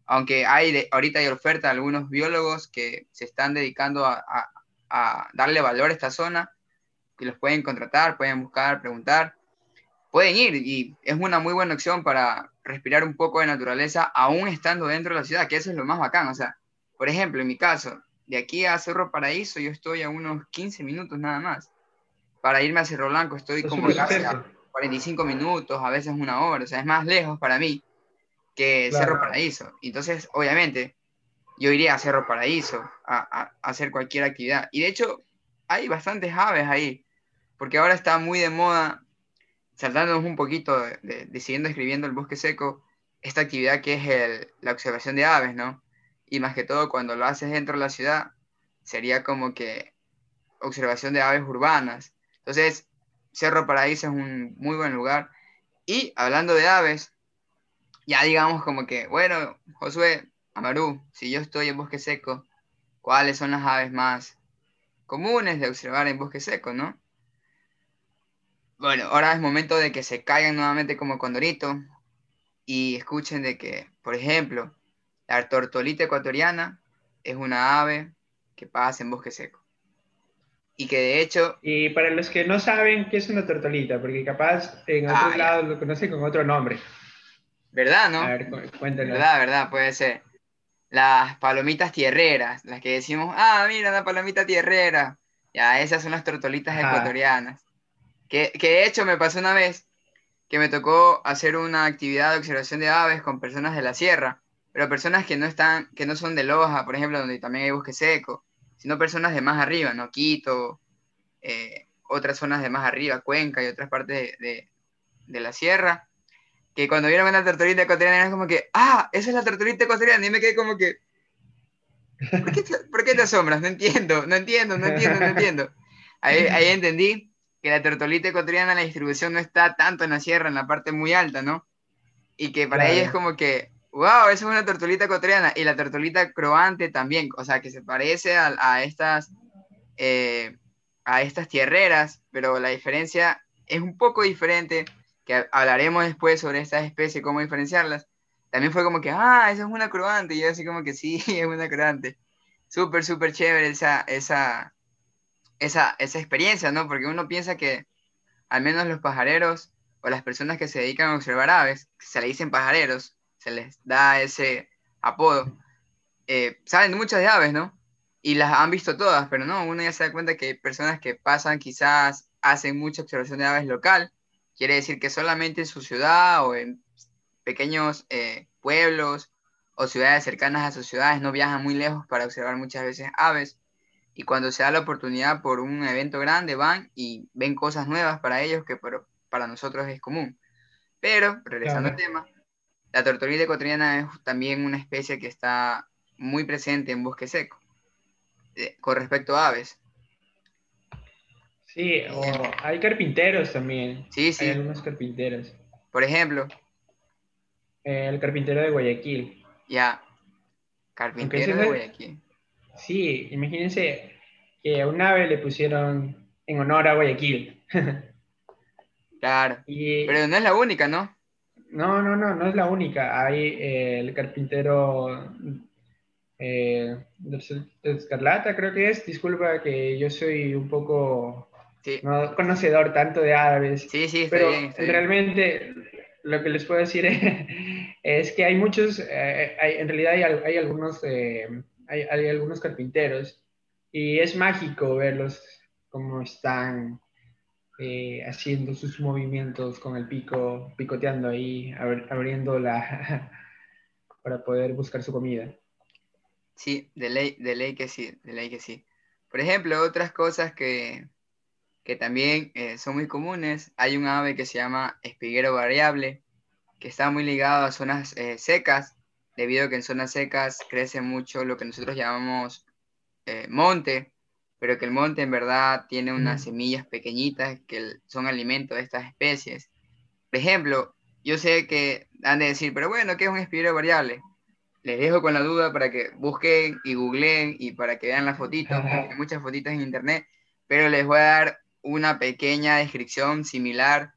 aunque hay ahorita hay oferta de algunos biólogos que se están dedicando a, a, darle valor a esta zona, que los pueden contratar, pueden buscar, preguntar, pueden ir y es una muy buena opción para respirar un poco de naturaleza aún estando dentro de la ciudad, que eso es lo más bacán. O sea, por ejemplo, en mi caso, de aquí a Cerro Paraíso yo estoy a unos 15 minutos nada más. Para irme a Cerro Blanco estoy como casi a 45 minutos, a veces una hora, o sea, es más lejos para mí que Cerro Paraíso. Entonces, obviamente, yo iría a Cerro Paraíso a, hacer cualquier actividad. Y de hecho, hay bastantes aves ahí, porque ahora está muy de moda, saltándonos un poquito, de, siguiendo escribiendo el bosque seco, esta actividad que es la observación de aves, ¿no? Y más que todo cuando lo haces dentro de la ciudad, sería como que observación de aves urbanas. Entonces, Cerro Paraíso es un muy buen lugar. Y hablando de aves, ya digamos como que, bueno, Josué, Amaru, si yo estoy en bosque seco, ¿cuáles son las aves más comunes de observar en bosque seco, no? Bueno, ahora es momento de que se caigan nuevamente como condorito y escuchen de que, por ejemplo, la tortolita ecuatoriana es una ave que pasa en bosque seco. Y que de hecho... Y para los que no saben qué es una tortolita, porque capaz en otros ah, lados lo conocen con otro nombre. ¿Verdad, no? A ver, cuéntanos. Verdad, verdad, puede ser. Las palomitas tierreras, las que decimos, ah, mira, una palomita tierrera. Ya, esas son las tortolitas ecuatorianas. Que, que de hecho me pasó una vez que me tocó hacer una actividad de observación de aves con personas de la sierra, pero personas que no están, que no son de Loja, por ejemplo, donde también hay bosque seco, sino personas de más arriba, ¿no? Quito, eh, otras zonas de más arriba, Cuenca y otras partes de, de, la sierra, que cuando vieron una tortolita ecuatoriana era como que, ah, esa es la tortolita ecuatoriana, y me quedé como que, ¿por qué te, ¿por qué te asombras? No entiendo, no entiendo, no entiendo, no entiendo. Ahí, ahí entendí que la tortolita ecuatoriana, la distribución no está tanto en la sierra, en la parte muy alta, ¿no? Y que para ella es como que, wow, esa es una tortolita ecuatoriana. Y la tortolita croante también, o sea, que se parece a, estas, eh, a estas tierreras, pero la diferencia es un poco diferente, que hablaremos después sobre estas especies, cómo diferenciarlas. También fue como que, ah, esa es una croante. Y yo así como que sí, es una croante. Súper, súper chévere esa, esa, esa, esa experiencia, ¿no? Porque uno piensa que al menos los pajareros o las personas que se dedican a observar aves, se le dicen pajareros, se les da ese apodo, eh, saben muchas de aves, ¿no? Y las han visto todas, pero no, uno ya se da cuenta que hay personas que pasan, quizás hacen mucha observación de aves local, quiere decir que solamente en su ciudad o en pequeños eh, pueblos o ciudades cercanas a sus ciudades no viajan muy lejos para observar muchas veces aves y cuando se da la oportunidad por un evento grande van y ven cosas nuevas para ellos que para nosotros es común. Pero, regresando al tema, la tortolita ecuatoriana es también una especie que está muy presente en bosque seco, eh, con respecto a aves. Sí, o hay carpinteros también. Sí, sí. Hay algunos carpinteros. Por ejemplo. el carpintero de Guayaquil. Ya. Carpintero de Guayaquil. Sí, imagínense que a un ave le pusieron en honor a Guayaquil. claro. Pero no es la única, ¿no? No, no, no, no es la única. Hay eh, el carpintero eh, Escarlata, creo que es. Disculpa que yo soy un poco no conocedor tanto de aves. Sí, sí, pero realmente lo que les puedo decir es, que hay muchos, eh, en realidad hay, hay algunos hay, algunos carpinteros y es mágico verlos cómo están eh, haciendo sus movimientos con el pico, picoteando ahí, abriendo la para poder buscar su comida. Sí, de ley, de ley que sí, de ley que sí. Por ejemplo, otras cosas que, que también eh, son muy comunes, hay un ave que se llama espiguero variable, que está muy ligado a zonas eh, secas debido a que en zonas secas crece mucho lo que nosotros llamamos monte, pero que el monte en verdad tiene unas semillas pequeñitas que son alimento de estas especies. Por ejemplo, yo sé que han de decir, pero bueno, ¿qué es un espiguero variable? Les dejo con la duda para que busquen y googleen y para que vean las fotitos, hay muchas fotitos en internet, pero les voy a dar una pequeña descripción similar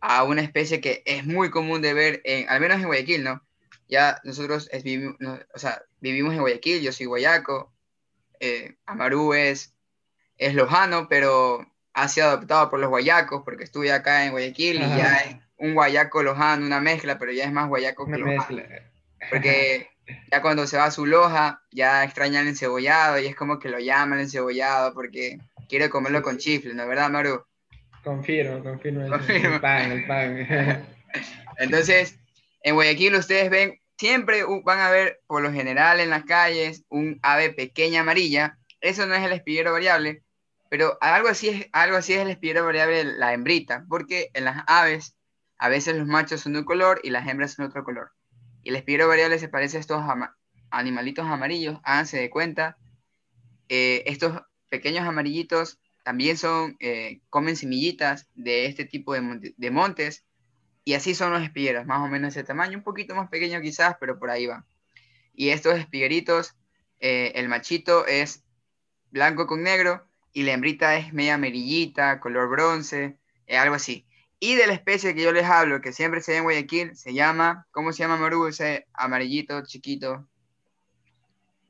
a una especie que es muy común de ver, en, al menos en Guayaquil, ¿no? ya nosotros vivimos, o sea, vivimos en Guayaquil, yo soy guayaco, eh, Amaru es, es lojano, pero ha sido adoptado por los guayacos porque estuve acá en Guayaquil y ya es un guayaco lojano, una mezcla, pero ya es más guayaco que lojano. Porque ya cuando se va a su loja, ya extraña el encebollado y es como que lo llaman encebollado porque quiere comerlo con chifle, ¿no es verdad, Maru? Confirmo, confirmo. confirmo. El pan, el pan. Entonces, en Guayaquil ustedes ven, siempre van a ver, por lo general en las calles, un ave pequeña amarilla. Eso no es el espiguero variable, pero algo así es, algo así es el espiguero variable la hembrita, porque en las aves a veces los machos son de un color y las hembras son de otro color. Y el espiguero variable se parece a estos animalitos amarillos, háganse de cuenta. Eh, estos pequeños amarillitos también son, eh, comen semillitas de este tipo de montes y así son los espigueros, más o menos ese tamaño, un poquito más pequeño quizás, pero por ahí va. Y estos espigueritos, eh, el machito es blanco con negro y la hembrita es media amarillita, color bronce, eh, algo así. Y de la especie que yo les hablo, que siempre se ve en Guayaquil, se llama, ¿cómo se llama Maru? Ese amarillito, chiquito.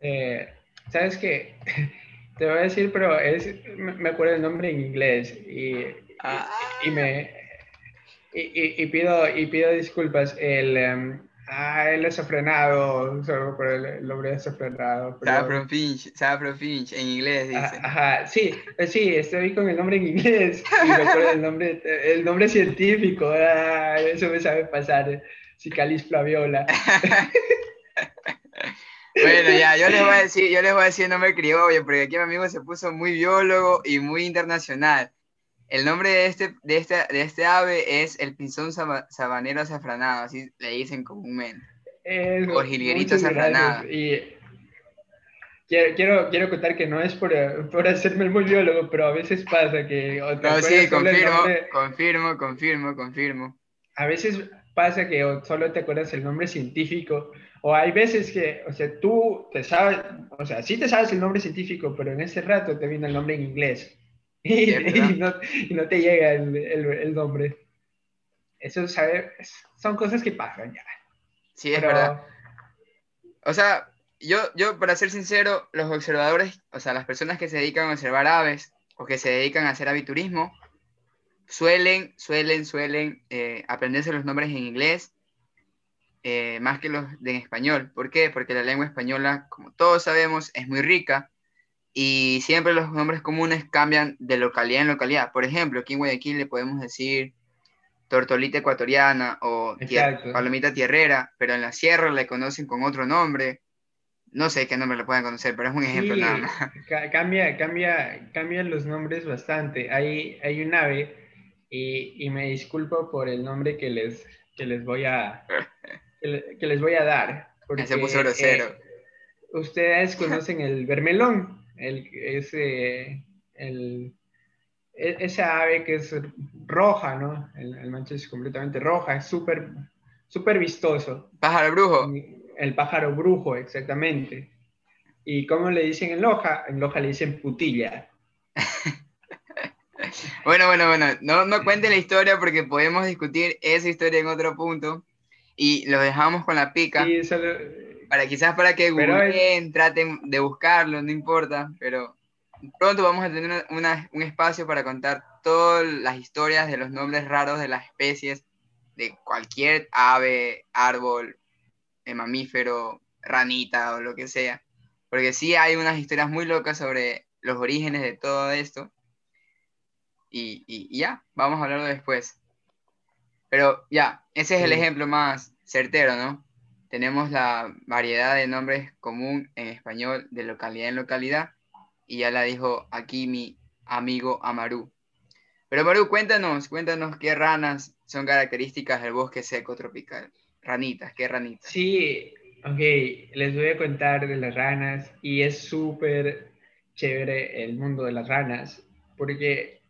Eh, ¿Sabes qué? Te voy a decir, pero es, me acuerdo el nombre en inglés y, Ah. y, me y, y- y pido y pido disculpas. El em, ah, el desafrenado, solo por el, el nombre desafrenado. pero- Saffron Finch, Saffron Finch, en inglés Ah, dice. Ajá, sí, eh, sí, estoy con el nombre en inglés y me acuerdo el nombre, el nombre científico, ah, eso me sabe pasar, Cicalis flaviola. Bueno, ya, yo les voy a decir, yo les voy a decir el nombre criollo, porque aquí mi amigo se puso muy biólogo y muy internacional. El nombre de este, de este, de este ave es el pinzón saba- sabanero azafranado, así le dicen comúnmente. Es- O jilguerito azafranado. Y quiero, quiero, quiero contar que no es por, por hacerme el muy biólogo, pero a veces pasa que... o No, sí, confirmo, confirmo, confirmo, confirmo. a veces pasa que o solo te acuerdas el nombre científico, o hay veces que, o sea, tú te sabes, o sea, sí te sabes el nombre científico, pero en ese rato te viene el nombre en inglés. Y, no, y no te llega el, el, el nombre. Eso. Son cosas que pasan ya. Sí, es Pero- verdad. O sea, yo, yo, para ser sincero, los observadores, o sea, las personas que se dedican a observar aves o que se dedican a hacer aviturismo, suelen, suelen, suelen eh, aprenderse los nombres en inglés eh, más que los de en español. ¿Por qué? Porque la lengua española, como todos sabemos, es muy rica y siempre los nombres comunes cambian de localidad en localidad. Por ejemplo, aquí en Guayaquil le podemos decir tortolita ecuatoriana o tier- palomita tierrera, pero en la sierra le conocen con otro nombre. No sé qué nombre le pueden conocer, pero es un ejemplo Sí, nada más. ca- cambia, cambia, cambian los nombres bastante. Hay, hay un ave y, y me disculpo por el nombre que les, que les voy a que, le- que les voy a dar. Porque, Se puso grosero. eh, ustedes conocen el vermelón, el, ese, el, e- esa ave que es roja, ¿no? El, el mancho es completamente roja, es súper súper vistoso. Pájaro brujo. El pájaro brujo, exactamente. ¿Y cómo le dicen en Loja? En Loja le dicen putilla. Bueno, bueno, bueno, no, no cuente la historia porque podemos discutir esa historia en otro punto y lo dejamos con la pica. Sí, solo- Para quizás para que Pero es- googleen, traten de buscarlo, no importa, pero pronto vamos a tener una- una- un espacio para contar todas las historias de los nombres raros de las especies de cualquier ave, árbol, eh, mamífero, ranita o lo que sea. Porque sí hay unas historias muy locas sobre los orígenes de todo esto. Y, y- y ya, vamos a hablarlo después. Pero ya, ese es el Sí. ejemplo más certero, ¿no? Tenemos la variedad de nombres común en español de localidad en localidad. Y ya la dijo aquí mi amigo Amaru. Pero Amaru, cuéntanos, cuéntanos qué ranas son características del bosque seco tropical. Ranitas, ¿qué ranitas? Sí, ok, les voy a contar de las ranas y es súper chévere el mundo de las ranas, porque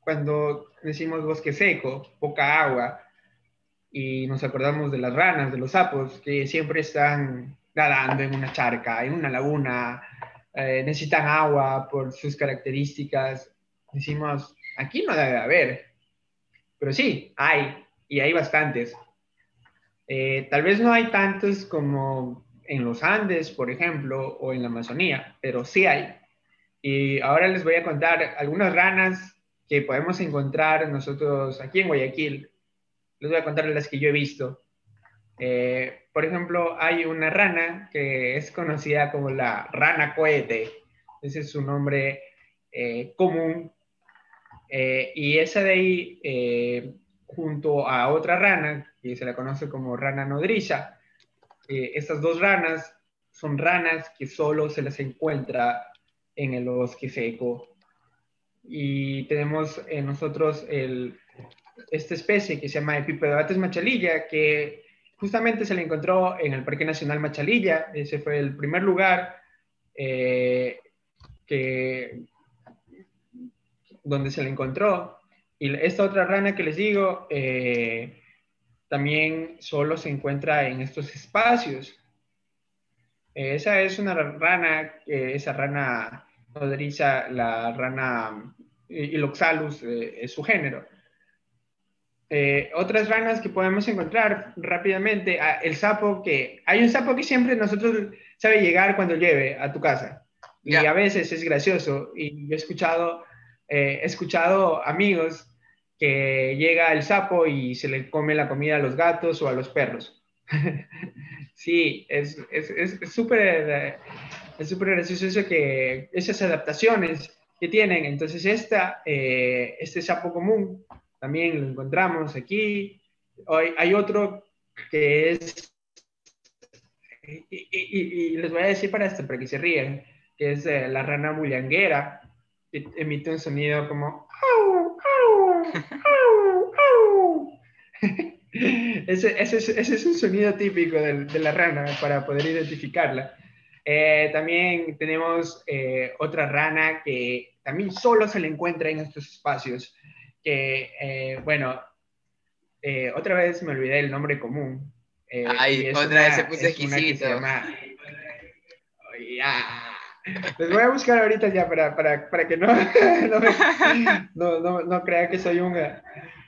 cuando decimos bosque seco, poca agua, y nos acordamos de las ranas, de los sapos, que siempre están nadando en una charca, en una laguna, eh, necesitan agua por sus características, decimos, aquí no debe haber, pero sí, hay, y hay bastantes. Eh, tal vez no hay tantos como en los Andes, por ejemplo, o en la Amazonía, pero sí hay. Y ahora les voy a contar algunas ranas que podemos encontrar nosotros aquí en Guayaquil. Les voy a contar las que yo he visto. Eh, por ejemplo, hay una rana que es conocida como la rana cohete. Ese es su nombre eh, común. Eh, y esa de ahí, junto a otra rana, que se la conoce como rana nodriza, estas dos ranas son ranas que solo se las encuentra en el bosque seco. Y tenemos en nosotros el, esta especie que se llama Epipedobates machalilla, que justamente se la encontró en el Parque Nacional Machalilla. Ese fue el primer lugar eh, que, donde se la encontró. Y esta otra rana que les digo, eh, también solo se encuentra en estos espacios. esa es una rana, esa rana nodriza, la rana Iloxalus, es su género. Otras ranas que podemos encontrar rápidamente, ah, el sapo que, hay un sapo que siempre nosotros sabe llegar cuando llueve a tu casa. Y a veces es gracioso. Y yo he escuchado, he escuchado amigos que llega el sapo y se le come la comida a los gatos o a los perros. sí, es súper es, súper gracioso eso que esas adaptaciones que tienen. Entonces, esta, eh, este sapo común también lo encontramos aquí. Hay, hay otro que es, y, les voy a decir para esto, para que se ríen, que es eh, la rana bullanguera, que emite un sonido como ese, ese, ese, es un sonido típico de, de, la rana para poder identificarla. Eh, también tenemos eh, otra rana que también solo se le encuentra en estos espacios, que, eh, bueno, otra vez me olvidé el nombre común. Ay, otra vez se puso exquisito. Les voy a buscar ahorita ya para, para, para que no, no, no, no, crea que soy un,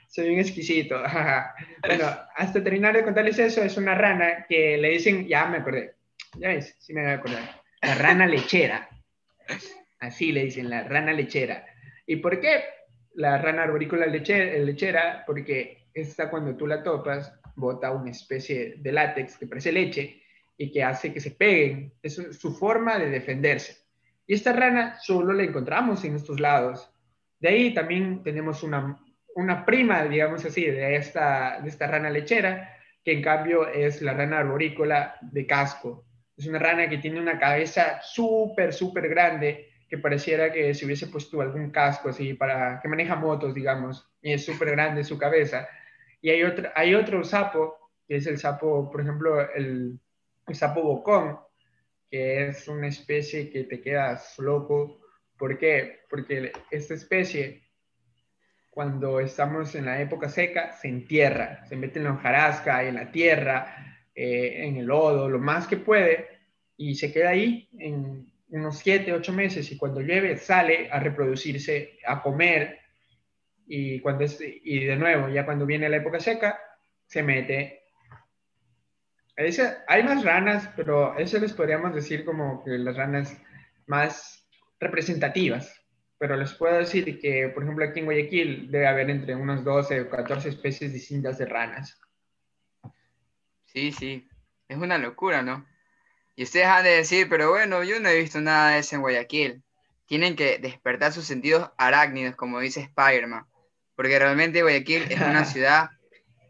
soy un exquisito. bueno, hasta terminar de contarles eso, es una rana que le dicen, ya me acordé, ya ves, sí me voy a acordar, la rana lechera. Así le dicen, la rana lechera. ¿Y por qué la rana arborícola lechera? Porque esta cuando tú la topas, bota una especie de látex que parece leche y que hace que se peguen. Es su forma de defenderse. Y esta rana solo la encontramos en estos lados. De ahí también tenemos una, una prima, digamos así, de esta, de esta rana lechera, que en cambio es la rana arborícola de casco. Es una rana que tiene una cabeza súper, súper grande, que pareciera que se hubiese puesto algún casco así para que maneja motos, digamos, y es súper grande su cabeza. Y hay otro, hay otro sapo, que es el sapo, por ejemplo, el, sapo bocón, que es una especie que te quedas loco. ¿Por qué? Porque esta especie, cuando estamos en la época seca, se entierra, se mete en la hojarasca, en la tierra, eh, en el lodo, lo más que puede, y se queda ahí en unos 7, 8 meses, y cuando llueve sale a reproducirse, a comer, y, cuando es, y de nuevo, ya cuando viene la época seca, se mete hay más ranas, pero eso les podríamos decir como que las ranas más representativas. Pero les puedo decir que, por ejemplo, aquí en Guayaquil debe haber entre unos 12 o 14 especies distintas de ranas. Sí, sí. Es una locura, ¿no? Y ustedes han de decir, pero bueno, yo no he visto nada de eso en Guayaquil. Tienen que despertar sus sentidos arácnidos, como dice Spider-Man. Porque realmente Guayaquil es una ciudad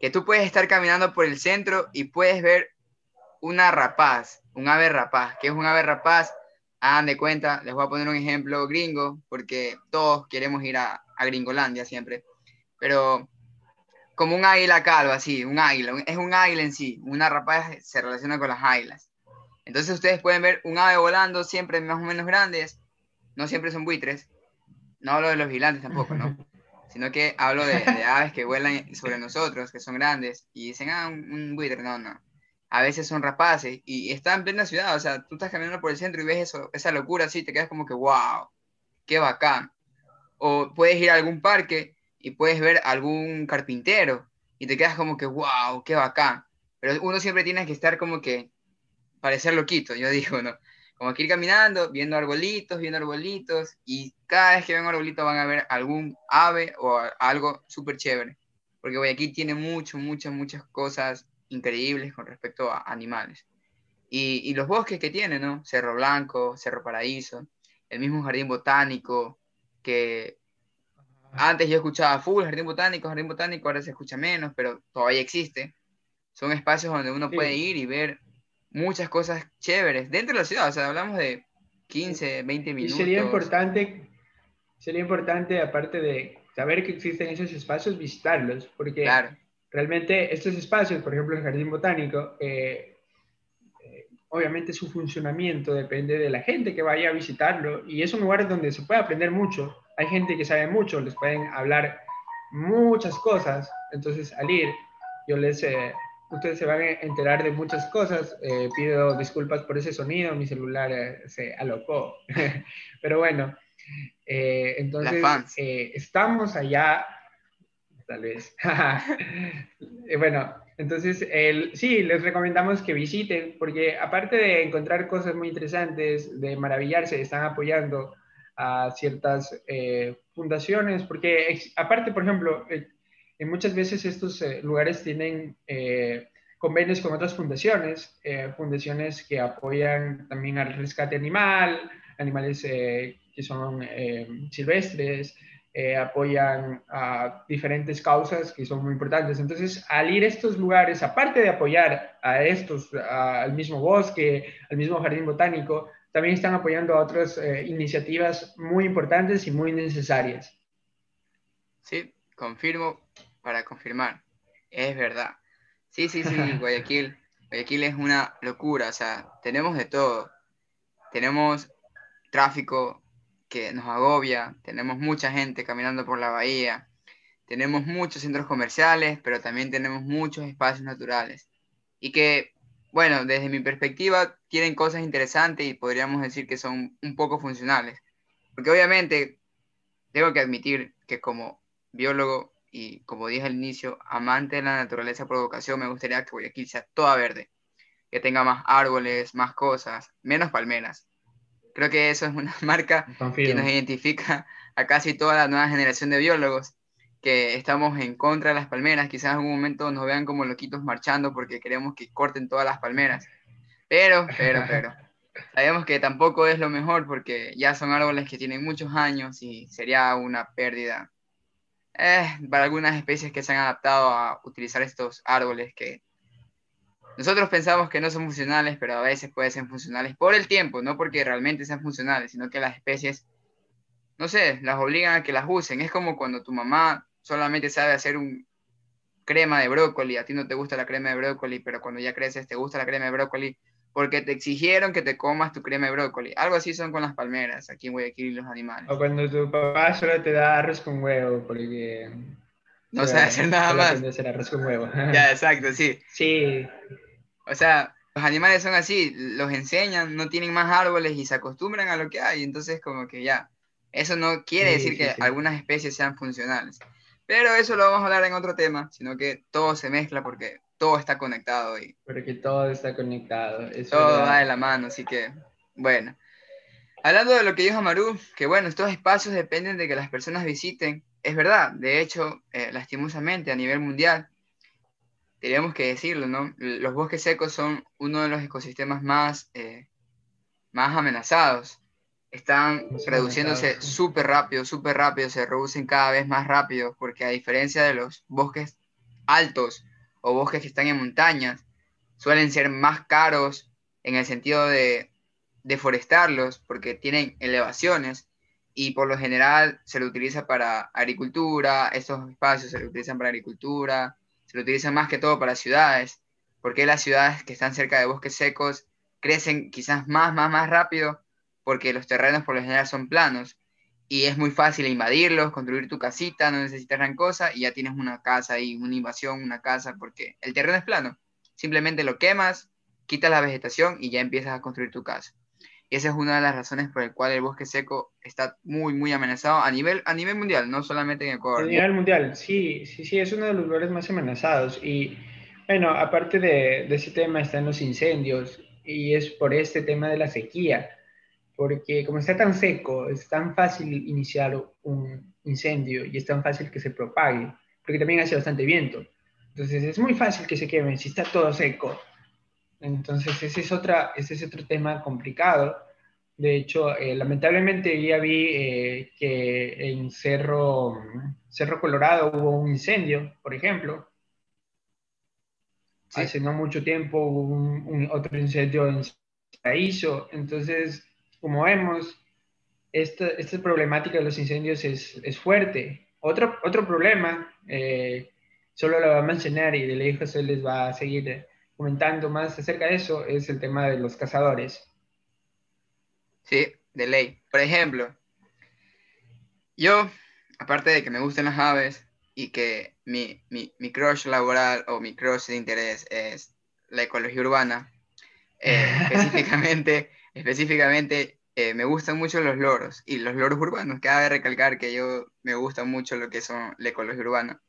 que tú puedes estar caminando por el centro y puedes ver una rapaz, un ave rapaz. ¿Qué es un ave rapaz? Hagan de cuenta, les voy a poner un ejemplo gringo, porque todos queremos ir a, Gringolandia siempre. Pero como un águila calva, así, un águila, es un águila en sí, una rapaz se relaciona con las águilas. Entonces ustedes pueden ver un ave volando siempre más o menos grandes, no siempre son buitres, no hablo de los vigilantes tampoco, ¿no? Sino que hablo de, aves que vuelan sobre nosotros, que son grandes, y dicen, ah, un buitre, no, no a veces son rapaces y está en plena ciudad, o sea, tú estás caminando por el centro y ves eso, esa locura así, te quedas como que, wow, qué bacán. O puedes ir a algún parque y puedes ver algún carpintero y te quedas como que, wow, qué bacán. Pero uno siempre tiene que estar como que, parecer loquito, yo digo, ¿no? Como que ir caminando, viendo arbolitos, viendo arbolitos, y cada vez que ven un arbolito van a ver algún ave o algo súper chévere. Porque Guayaquil tiene mucho, muchas, muchas cosas increíbles con respecto a animales. Y, los bosques que tiene, ¿no? Cerro Blanco, Cerro Paraíso, el mismo jardín botánico, que antes yo escuchaba full jardín botánico, jardín botánico, ahora se escucha menos, pero todavía existe. Son espacios donde uno puede ir y ver muchas cosas chéveres dentro de la ciudad, o sea, hablamos de 15, 20 minutos. sería importante, sería importante, aparte de saber que existen esos espacios, visitarlos, porque claro realmente estos espacios, por ejemplo el jardín botánico, eh, eh, obviamente su funcionamiento depende de la gente que vaya a visitarlo y es un lugar donde se puede aprender mucho. Hay gente que sabe mucho, les pueden hablar muchas cosas, entonces al ir yo les, eh, ustedes se van a enterar de muchas cosas. Eh, pido disculpas por ese sonido, mi celular eh, se alocó. Pero bueno, eh, entonces estamos allá, tal vez. bueno, entonces el, sí, les recomendamos que visiten, porque aparte de encontrar cosas muy interesantes, de maravillarse, están apoyando a ciertas fundaciones, porque aparte, por ejemplo, muchas veces estos eh, lugares tienen eh, convenios con otras fundaciones, eh, fundaciones que apoyan también al rescate animal, animales que son silvestres, apoyan a diferentes causas que son muy importantes. Entonces, al ir a estos lugares, aparte de apoyar a estos, al mismo bosque, al mismo jardín botánico, también están apoyando a otras iniciativas muy importantes y muy necesarias. Sí, confirmo para confirmar. Es verdad. Sí, sí, sí, Guayaquil. Guayaquil es una locura, o sea, tenemos de todo. Tenemos tráfico que nos agobia, tenemos mucha gente caminando por la bahía, tenemos muchos centros comerciales, pero también tenemos muchos espacios naturales. Y que, bueno, desde mi perspectiva, tienen cosas interesantes y podríamos decir que son un poco funcionales. Porque obviamente, tengo que admitir que como biólogo y como dije al inicio, amante de la naturaleza por vocación, me gustaría que Guayaquil sea toda verde, que tenga más árboles, más cosas, menos palmeras. Creo que eso es una marca que nos identifica a casi toda la nueva generación de biólogos, que estamos en contra de las palmeras. Quizás en algún momento nos vean como loquitos marchando porque queremos que corten todas las palmeras. Pero, pero, pero, sabemos que tampoco es lo mejor porque ya son árboles que tienen muchos años y sería una pérdida eh, para algunas especies que se han adaptado a utilizar estos árboles que nosotros pensamos que no son funcionales, pero a veces pueden ser funcionales por el tiempo, no porque realmente sean funcionales, sino que las especies, no sé, las obligan a que las usen. Es como cuando tu mamá solamente sabe hacer un crema de brócoli, a ti no te gusta la crema de brócoli, pero cuando ya creces te gusta la crema de brócoli, porque te exigieron que te comas tu crema de brócoli. Algo así son con las palmeras, aquí en Guayaquil los animales. O cuando tu papá solo te da arroz con huevo, porque... No sabe hacer nada más. hacer arroz con huevo. Ya, exacto, sí. Sí. O sea, los animales son así, los enseñan, no tienen más árboles y se acostumbran a lo que hay, entonces como que ya, eso no quiere decir que algunas especies sean funcionales. Pero eso lo vamos a hablar en otro tema, sino que todo se mezcla porque todo está conectado. Y Porque todo está conectado. todo va de la mano, así que, bueno. Hablando de lo que dijo Amaru, que bueno, estos espacios dependen de que las personas visiten. Es verdad, de hecho, eh, lastimosamente a nivel mundial, tenemos que decirlo, ¿no? Los bosques secos son uno de los ecosistemas más, eh, más amenazados. Están reduciéndose súper rápido, súper rápido, se reducen cada vez más rápido, porque a diferencia de los bosques altos, o bosques que están en montañas suelen ser más caros en el sentido de deforestarlos porque tienen elevaciones y por lo general se lo utiliza para agricultura, estos espacios se lo utilizan para agricultura, se lo utilizan más que todo para ciudades, porque las ciudades que están cerca de bosques secos crecen quizás más, más, más rápido porque los terrenos por lo general son planos y es muy fácil invadirlos, construir tu casita, no necesitas gran cosa y ya tienes una casa ahí, una invasión, una casa, porque el terreno es plano. Simplemente lo quemas, quitas la vegetación y ya empiezas a construir tu casa. Y esa es una de las razones por el cual el bosque seco está muy, muy amenazado a nivel, a nivel mundial, no solamente en Ecuador. A nivel mundial, sí, sí, sí, es uno de los lugares más amenazados. Y bueno, aparte de, de ese tema están los incendios y es por este tema de la sequía porque como está tan seco, es tan fácil iniciar un incendio y es tan fácil que se propague, porque también hace bastante viento. Entonces es muy fácil que se queme si está todo seco. Entonces ese es, otra, ese es otro tema complicado. De hecho, eh, lamentablemente ya vi eh, que en Cerro, Cerro Colorado hubo un incendio, por ejemplo. Hace no mucho tiempo hubo un, otro incendio en Paraíso. Entonces, como vemos, esta, esta problemática de los incendios es, es fuerte. Otro, otro problema, eh, solo lo voy a mencionar y de lejos se les va a seguir comentando más acerca de eso, es el tema de los cazadores. Sí, de ley. Por ejemplo, yo, aparte de que me gustan las aves y que mi, mi, mi crush laboral o mi crush de interés es la ecología urbana. Eh, específicamente, específicamente eh, me gustan mucho los loros y los loros urbanos. Cabe recalcar que yo me gusta mucho lo que son la ecología urbana.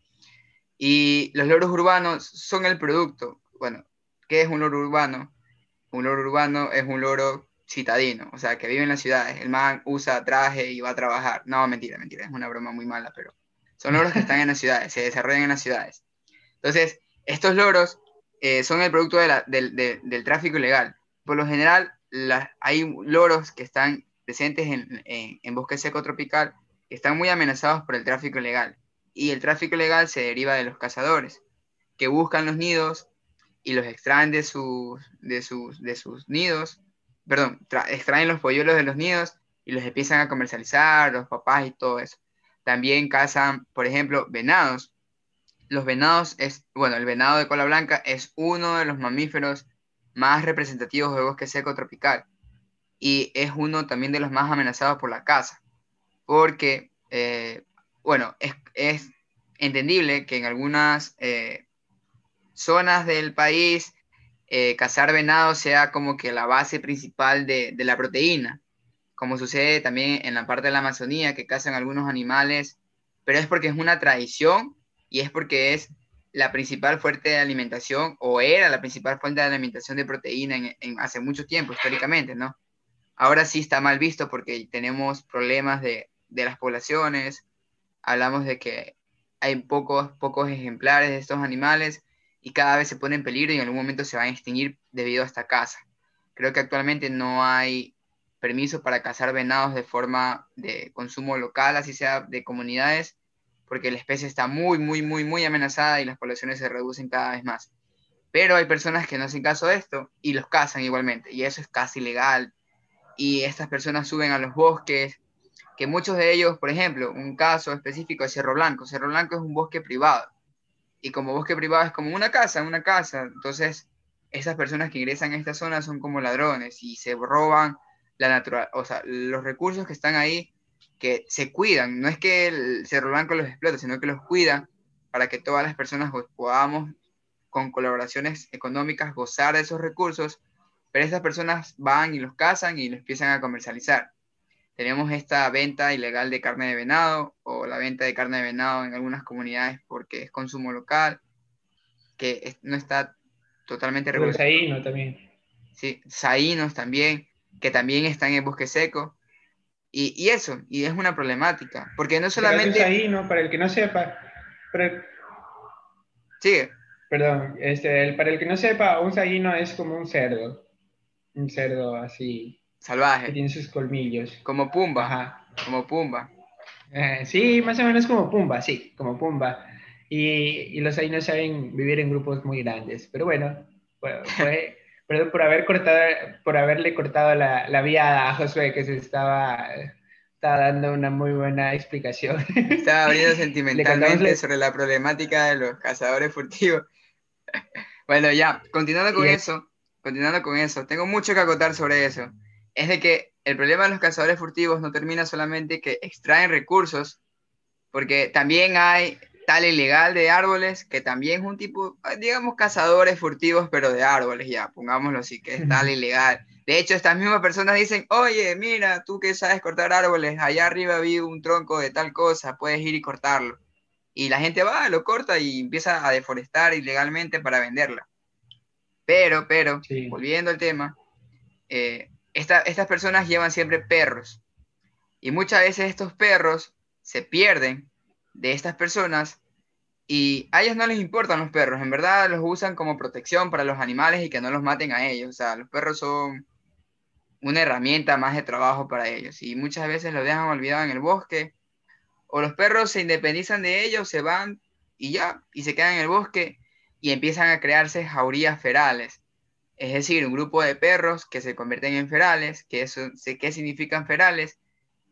Y los loros urbanos son el producto. Bueno, ¿qué es un loro urbano? Un loro urbano es un loro citadino, o sea, que vive en las ciudades. El man usa traje y va a trabajar. No, mentira, mentira, es una broma muy mala, pero son loros que están en las ciudades, se desarrollan en las ciudades. Entonces, estos loros eh, son el producto del tráfico ilegal. Por lo general, hay loros que están presentes en, bosque seco tropical que están muy amenazados por el tráfico ilegal. Y el tráfico ilegal se deriva de los cazadores, que buscan los nidos y los extraen de sus, de sus, de sus nidos, perdón, extraen los polluelos de los nidos y los empiezan a comercializar, los papás y todo eso. También cazan, por ejemplo, venados. Los venados es, bueno, el venado de cola blanca es uno de los mamíferos más representativos del bosque seco tropical y es uno también de los más amenazados por la caza, porque, eh, bueno, es, entendible que en algunas eh, zonas del país eh, cazar venado sea como que la base principal de, de, la proteína, como sucede también en la parte de la Amazonía, que cazan algunos animales, pero es porque es una tradición y es porque es la principal fuente de alimentación o era la principal fuente de alimentación de proteína en, hace mucho tiempo, históricamente, ¿no? Ahora sí está mal visto porque tenemos problemas de, de las poblaciones, hablamos de que hay pocos, pocos ejemplares de estos animales y cada vez se pone en peligro y en algún momento se van a extinguir debido a esta caza. Creo que actualmente no hay permiso para cazar venados de forma de consumo local, así sea de comunidades, porque la especie está muy, muy, muy, muy amenazada y las poblaciones se reducen cada vez más. Pero hay personas que no hacen caso de esto y los cazan igualmente, y eso es casi ilegal. Y estas personas suben a los bosques, que muchos de ellos, por ejemplo, un caso específico es Cerro Blanco. Cerro Blanco es un bosque privado. Y como bosque privado es como una casa, una casa. Entonces, esas personas que ingresan a esta zona son como ladrones y se roban la natural, o sea, los recursos que están ahí que se cuidan, no es que el Cerro Blanco los explota, sino que los cuida para que todas las personas podamos con colaboraciones económicas gozar de esos recursos, pero estas personas van y los cazan y los empiezan a comercializar. Tenemos esta venta ilegal de carne de venado o la venta de carne de venado en algunas comunidades porque es consumo local, que no está totalmente regulado. Saínos también. Sí, saínos también, que también están en el bosque seco. Y, eso, y es una problemática, porque no solamente... Ahí, ¿no? Para el que no sepa... Sigue. Perdón, este, para el que no sepa, un saíno es como un cerdo. Un cerdo así... Salvaje. Que tiene sus colmillos. Como Pumba. Ajá. Como Pumba. Eh, sí, más o menos como Pumba, sí, como Pumba. Y, y los saínos saben vivir en grupos muy grandes. Pero bueno, fue, Perdón por, haber cortado, por haberle cortado la, la vía a Josué, que se estaba, estaba dando una muy buena explicación. Estaba abriendo sentimentalmente sobre la problemática de los cazadores furtivos. Bueno, ya, continuando con eso, continuando con eso, tengo mucho que acotar sobre eso. Es de que el problema de los cazadores furtivos no termina solamente que extraen recursos, porque también hay tal ilegal de árboles, que también es un tipo, digamos, cazadores furtivos, pero de árboles, ya, pongámoslo así, que es tal ilegal. De hecho, estas mismas personas dicen, oye, mira, tú que sabes cortar árboles, allá arriba vi un tronco de tal cosa, puedes ir y cortarlo. Y la gente va, lo corta y empieza a deforestar ilegalmente para venderla. Pero, pero, volviendo al tema, eh, estas personas llevan siempre perros. Y muchas veces estos perros se pierden de estas personas y a ellos no les importan los perros, en verdad los usan como protección para los animales y que no los maten a ellos. O sea, los perros son una herramienta más de trabajo para ellos y muchas veces los dejan olvidados en el bosque o los perros se independizan de ellos, se van y ya, y se quedan en el bosque y empiezan a crearse jaurías ferales. Es decir, un grupo de perros que se convierten en ferales, que eso, ¿qué significan ferales?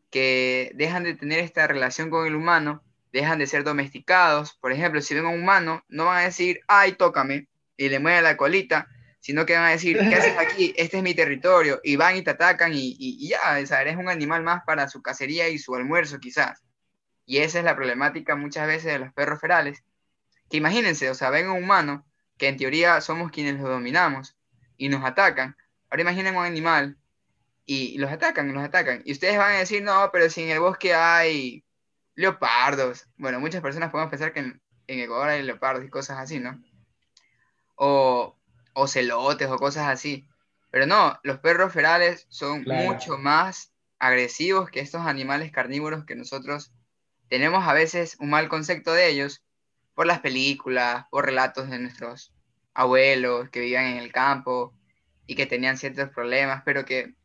Que dejan de tener esta relación con el humano dejan de ser domesticados. Por ejemplo, si ven a un humano, no van a decir, ay, tócame, y le mueven la colita, sino que van a decir, ¿qué haces aquí? Este es mi territorio, y van y te atacan, y, ya, o sea, eres un animal más para su cacería y su almuerzo, quizás. Y esa es la problemática muchas veces de los perros ferales, que imagínense, o sea, ven un humano, que en teoría somos quienes lo dominamos, y nos atacan. Ahora imaginen un animal y los atacan, los atacan. Y ustedes van a decir, no, pero si en el bosque hay leopardos. Bueno, muchas personas podemos pensar que en, Ecuador hay leopardos y cosas así, ¿no? O, o celotes o cosas así. Pero no, los perros ferales son mucho más agresivos que estos animales carnívoros que nosotros tenemos a veces un mal concepto de ellos por las películas, por relatos de nuestros abuelos que vivían en el campo y que tenían ciertos problemas, pero que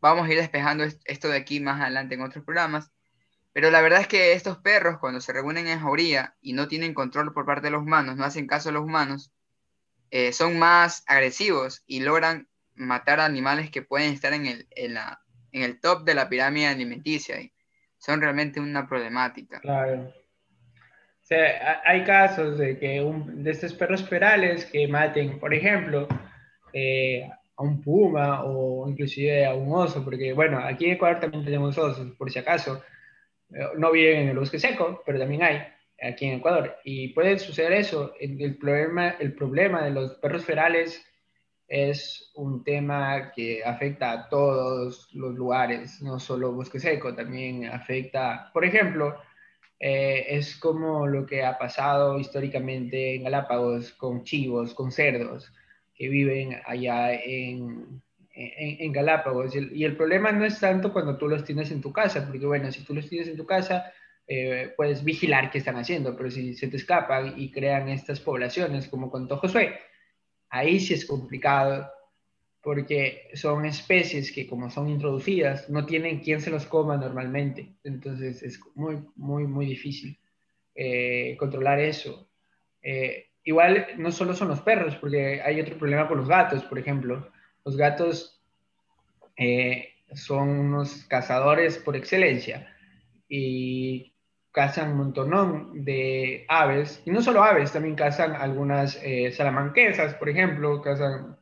vamos a ir despejando esto de aquí más adelante en otros programas. Pero la verdad es que estos perros, cuando se reúnen en jauría y no tienen control por parte de los humanos, no hacen caso a los humanos, eh, son más agresivos y logran matar animales que pueden estar en el, en, la, en el top de la pirámide alimenticia. Y son realmente una problemática. Claro. Hay casos de que un, de estos perros ferales que maten, por ejemplo, eh, a un puma o inclusive a un oso, porque bueno, aquí en Ecuador también tenemos osos, por si acaso. Eh, no viven en el bosque seco, pero también hay aquí en Ecuador. Y puede suceder eso. El, problema, el problema de los perros ferales es un tema que afecta a todos los lugares, no solo bosque seco, también afecta, por ejemplo, eh, es como lo que ha pasado históricamente en Galápagos con chivos, con cerdos que viven allá en, en, Galápagos. Y el, problema no es tanto cuando tú los tienes en tu casa, porque bueno, si tú los tienes en tu casa, eh, puedes vigilar qué están haciendo, pero si se te escapan y crean estas poblaciones, como contó Josué, ahí sí es complicado porque son especies que como son introducidas, no tienen quien se los coma normalmente. Entonces es muy, muy, muy difícil eh, controlar eso. Eh, igual no solo son los perros, porque hay otro problema con los gatos, por ejemplo. Los gatos eh, son unos cazadores por excelencia y cazan un montón de aves, y no solo aves, también cazan algunas salamanquesas, por ejemplo, cazan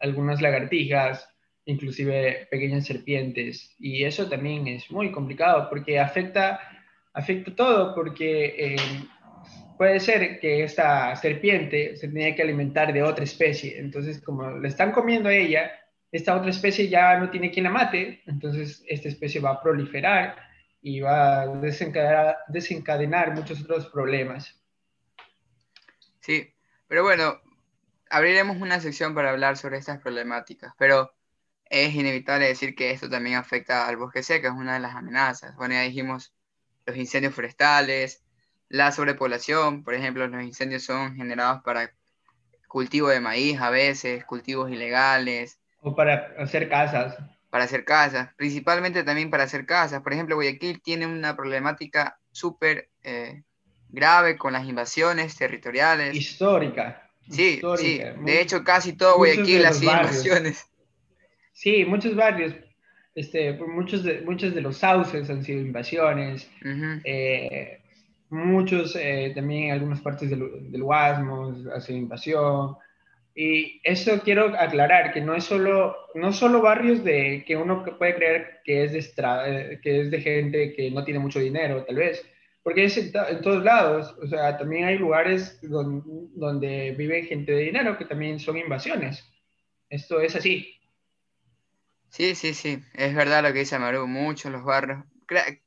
algunas lagartijas, inclusive pequeñas serpientes. Y eso también es muy complicado porque afecta, afecta todo, porque eh, puede ser que esta serpiente se tenía que alimentar de otra especie. Entonces, como le están comiendo a ella, esta otra especie ya no tiene quien la mate, entonces esta especie va a proliferar y va a desencadenar, desencadenar muchos otros problemas. Sí, pero bueno, abriremos una sección para hablar sobre estas problemáticas, pero es inevitable decir que esto también afecta al bosque seco, es una de las amenazas. Bueno, ya dijimos los incendios forestales, la sobrepoblación, por ejemplo, los incendios son generados para cultivo de maíz a veces, cultivos ilegales. O para hacer casas. Para hacer casas, principalmente también para hacer casas. Por ejemplo, Guayaquil tiene una problemática súper eh, grave con las invasiones territoriales. Histórica. Sí, sí. De hecho, casi todo Guayaquil ha sido invasiones. Sí, muchos barrios, este, muchos, de, muchos de los sauces han sido invasiones. Eh, muchos eh, también en algunas partes del, del Guasmos ha sido invasión. Y eso quiero aclarar, que no es solo, no solo barrios de que uno puede creer que es, de que es de gente que no tiene mucho dinero, tal vez, porque es en, todos lados, o sea, también hay lugares donde, vive gente de dinero que también son invasiones. Esto es así. Sí, sí, sí, es verdad lo que dice Maru, muchos los barrios,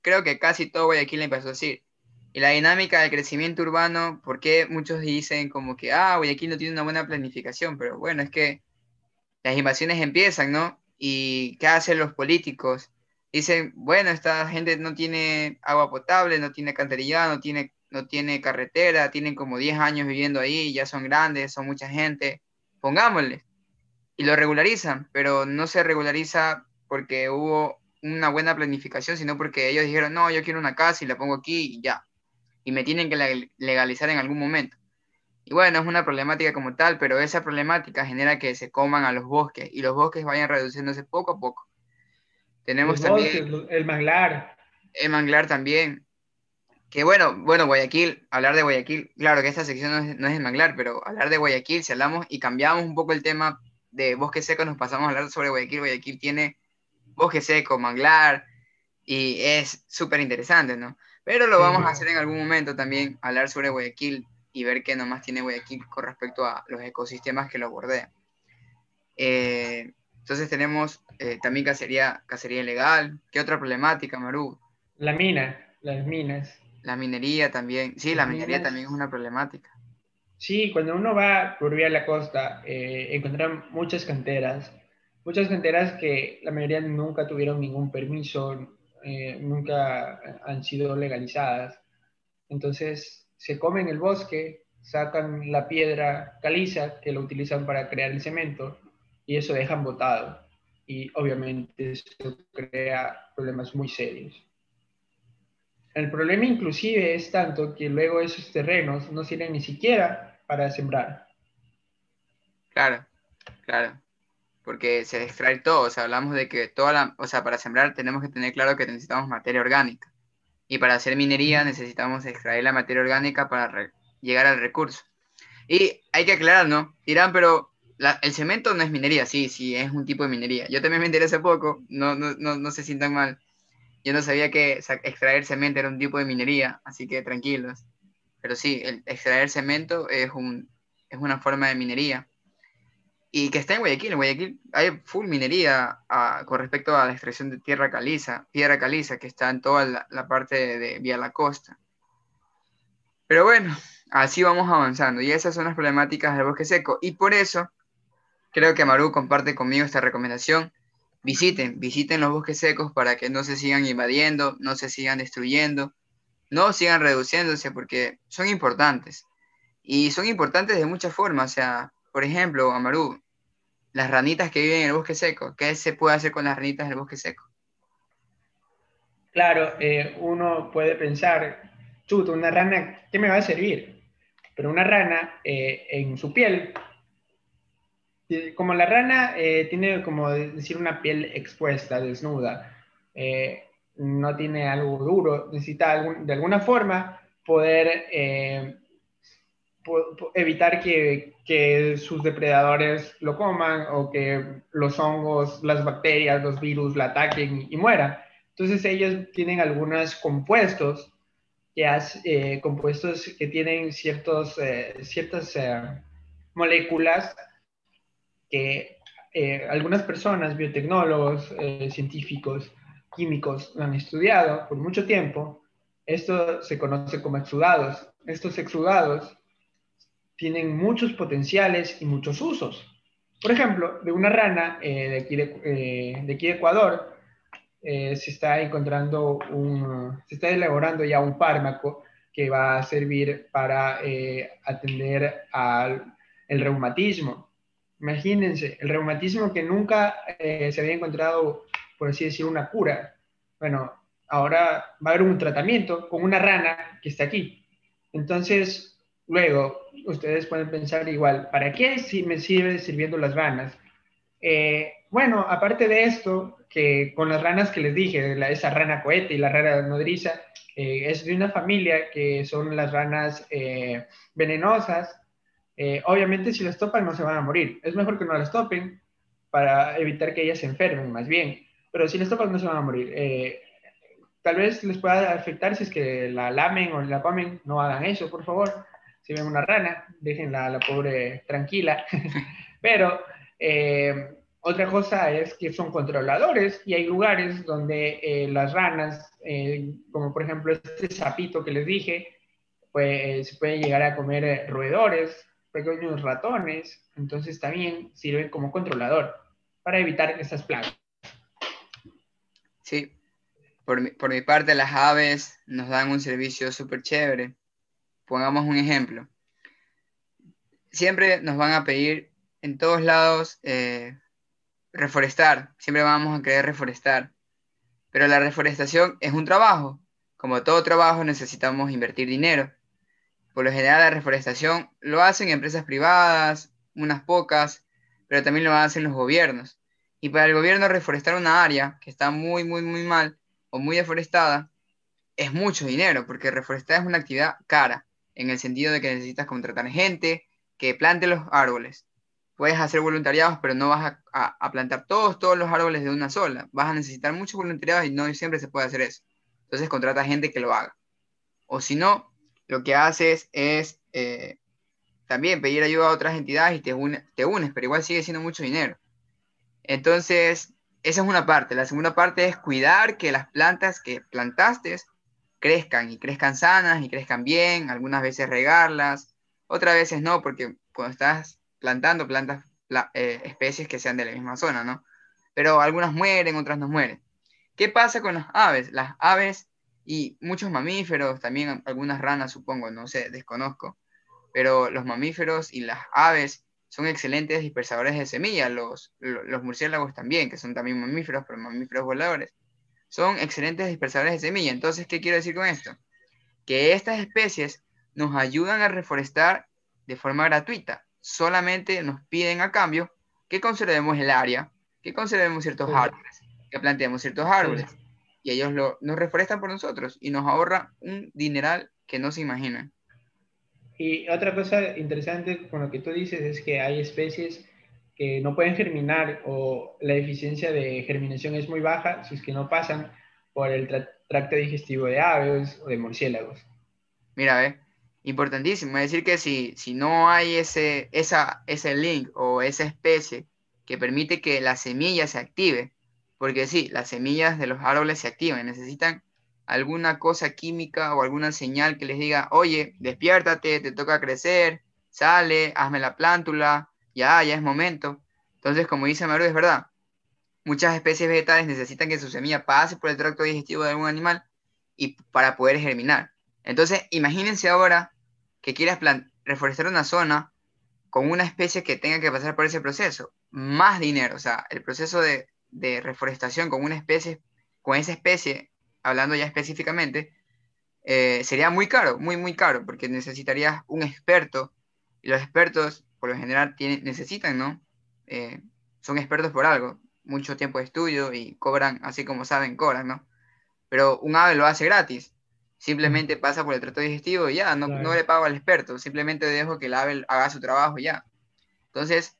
creo, que casi todo Guayaquil empezó así. Y la dinámica del crecimiento urbano, porque muchos dicen como que, ah, Guayaquil no tiene una buena planificación, pero bueno, es que las invasiones empiezan, ¿no? ¿Y qué hacen los políticos? dicen, bueno, esta gente no tiene agua potable, no tiene alcantarillado, no tiene, no tiene carretera, tienen como 10 años viviendo ahí, ya son grandes, son mucha gente, pongámosle. Y lo regularizan, pero no se regulariza porque hubo una buena planificación, sino porque ellos dijeron, no, yo quiero una casa y la pongo aquí y ya. Y me tienen que legalizar en algún momento. Y bueno, es una problemática como tal, pero esa problemática genera que se coman a los bosques y los bosques vayan reduciéndose poco a poco. Tenemos también... el manglar. El manglar también. Que bueno, bueno, Guayaquil, hablar de Guayaquil, claro que esta sección no es, no el manglar, pero hablar de Guayaquil, si hablamos y cambiamos un poco el tema de bosque seco, nos pasamos a hablar sobre Guayaquil. Guayaquil tiene bosque seco, manglar, y es súper interesante, ¿no? Pero lo vamos a hacer en algún momento también, hablar sobre Guayaquil, y ver qué nomás tiene Guayaquil con respecto a los ecosistemas que lo bordean. Eh, entonces tenemos eh, también cacería, cacería ilegal. ¿Qué otra problemática, Maru? La mina, las minas. La minería también. Sí, la minería también es una problemática. Sí, cuando uno va por vía la costa, eh, encuentra muchas canteras. Muchas canteras que la mayoría nunca tuvieron ningún permiso, eh, nunca han sido legalizadas. Entonces se comen el bosque, sacan la piedra caliza que lo utilizan para crear el cemento y eso dejan botado. Y obviamente eso crea problemas muy serios. El problema inclusive es tanto que luego esos terrenos no sirven ni siquiera para sembrar. Claro, claro. Porque se extrae todo, o sea, hablamos de que toda la, o sea, para sembrar tenemos que tener claro que necesitamos materia orgánica. Y para hacer minería necesitamos extraer la materia orgánica para llegar al recurso. Y hay que aclarar, ¿no? Dirán, pero el cemento no es minería, sí, sí, es un tipo de minería. Yo también me enteré hace poco, no, no, no, no se sientan mal. Yo no sabía que extraer cemento era un tipo de minería, así que tranquilos. Pero sí, el extraer cemento es, un, es una forma de minería. Y que está en Guayaquil. En Guayaquil hay full minería ah, con respecto a la extracción de tierra caliza, piedra caliza, que está en toda la, parte de, de Vía la Costa. Pero bueno, así vamos avanzando. Y esas son las problemáticas del bosque seco. Y por eso Creo que Maru comparte conmigo esta recomendación. Visiten, visiten los bosques secos para que no se sigan invadiendo, no se sigan destruyendo, no sigan reduciéndose porque son importantes. Y son importantes de muchas formas. O sea, por ejemplo, Amaru, las ranitas que viven en el bosque seco, ¿qué se puede hacer con las ranitas del bosque seco? Claro, eh, uno puede pensar, chuto, una rana, ¿qué me va a servir? Pero una rana eh, en su piel como la rana eh, tiene, como decir, una piel expuesta, desnuda, no tiene algo duro, necesita de alguna forma poder evitar que, que, sus depredadores lo coman o que los hongos, las bacterias, los virus la ataquen y mueran. Entonces ellos tienen algunos compuestos que hace, compuestos que tienen ciertos, ciertas moléculas que eh, algunas personas, biotecnólogos, eh, científicos, químicos, han estudiado por mucho tiempo. Esto se conoce como exudados. Estos exudados tienen muchos potenciales y muchos usos. Por ejemplo, de una rana eh, de, aquí de, de, aquí de, Ecuador, se está encontrando un, se está elaborando ya un fármaco que va a servir para atender al el reumatismo. Imagínense, el reumatismo que nunca eh, se había encontrado, por así decir, una cura. Bueno, ahora va a haber un tratamiento con una rana que está aquí. Entonces, luego, ustedes pueden pensar igual, ¿para qué si me sirve sirviendo las ranas? Eh, bueno, aparte de esto, que con las ranas que les dije, esa rana cohete y la rana nodriza, eh, es de una familia que son las ranas venenosas, eh, obviamente si las topan no se van a morir. Es mejor que no las topen para evitar que ellas se enfermen, más bien. Pero si las topan no se van a morir. Tal vez les pueda afectar si es que la lamen o la comen. No hagan eso, por favor. Si ven una rana, déjenla a la pobre tranquila. Pero eh, otra cosa es que son controladores y hay lugares donde las ranas, como por ejemplo este sapito que les dije, pues se pueden llegar a comer roedores pequeños ratones, entonces también sirven como controlador para evitar estas plagas. Sí, por mi, por mi parte las aves nos dan un servicio súper chévere. Pongamos un ejemplo. Siempre nos van a pedir en todos lados eh, reforestar, siempre vamos a querer reforestar, pero la reforestación es un trabajo. Como todo trabajo necesitamos invertir dinero por lo general la reforestación lo hacen empresas privadas, unas pocas, pero también lo hacen los gobiernos. Y para el gobierno reforestar una área que está muy, muy, muy mal o muy deforestada, es mucho dinero, porque reforestar es una actividad cara, en el sentido de que necesitas contratar gente que plante los árboles. Puedes hacer voluntariados, pero no vas a, plantar todos, todos los árboles de una sola. Vas a necesitar muchos voluntariados y no siempre se puede hacer eso. Entonces contrata gente que lo haga. O si no, lo que haces es eh, también pedir ayuda a otras entidades y te, te unes, pero igual sigue siendo mucho dinero. Entonces, esa es una parte. La segunda parte es cuidar que las plantas que plantaste crezcan y crezcan sanas y crezcan bien, algunas veces regarlas, otras veces no, porque cuando estás plantando plantas eh, especies que sean de la misma zona, ¿no? Pero algunas mueren, otras no mueren. ¿Qué pasa con las aves? Las aves y muchos mamíferos, también algunas ranas, supongo, no sé, desconozco, pero los mamíferos y las aves son excelentes dispersadores de semillas, los, los murciélagos también, que son también mamíferos, pero mamíferos voladores, son excelentes dispersadores de semillas. Entonces, ¿qué quiero decir con esto? Que estas especies nos ayudan a reforestar de forma gratuita, solamente nos piden a cambio que conservemos el área, que conservemos ciertos árboles, que planteemos ciertos árboles, y ellos lo, nos reforestan por nosotros y nos ahorra un dineral que no se imaginan. Y otra cosa interesante con lo que tú dices es que hay especies no pueden germinar o la eficiencia de germinación es muy baja si es que no pasan por el tracto digestivo de aves o de murciélagos. Mira, ve, importantísimo. Es decir, que si, si no hay ese, esa, ese link o esa especie que permite que la semilla se active, porque sí, las semillas de los árboles se activan, necesitan alguna cosa química o alguna señal que les diga, oye, despiértate, te toca crecer, sale, hazme la plántula, ya, ya es momento. Entonces, como dice Maru, es verdad, muchas especies vegetales necesitan que su semilla pase por el tracto digestivo de algún animal y para poder germinar. Entonces, imagínense ahora que quieras reforestar una zona con una especie que tenga que pasar por ese proceso. Más dinero, o sea, el proceso de, de reforestación con una especie, con esa especie hablando ya específicamente, eh, sería muy caro, muy, muy caro, porque necesitarías un experto, y los expertos, por lo general, tienen, necesitan, ¿no? Eh, son expertos por algo, mucho tiempo de estudio y cobran, así como saben, cobran, ¿no? Pero un ave lo hace gratis, simplemente pasa por el trato digestivo y ya, no, no le pago al experto, simplemente dejo que el ave haga su trabajo y ya. Entonces,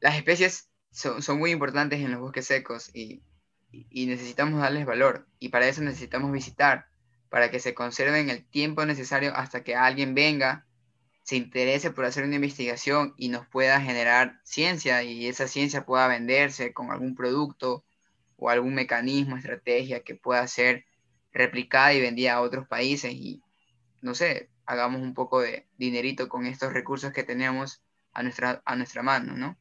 las especies son, son muy importantes en los bosques secos y y necesitamos darles valor y para eso necesitamos visitar, para que se conserven el tiempo necesario hasta que alguien venga, se interese por hacer una investigación y nos pueda generar ciencia y esa ciencia pueda venderse con algún producto o algún mecanismo, estrategia que pueda ser replicada y vendida a otros países y no sé, hagamos un poco de dinerito con estos recursos que tenemos a nuestra, a nuestra mano, ¿no?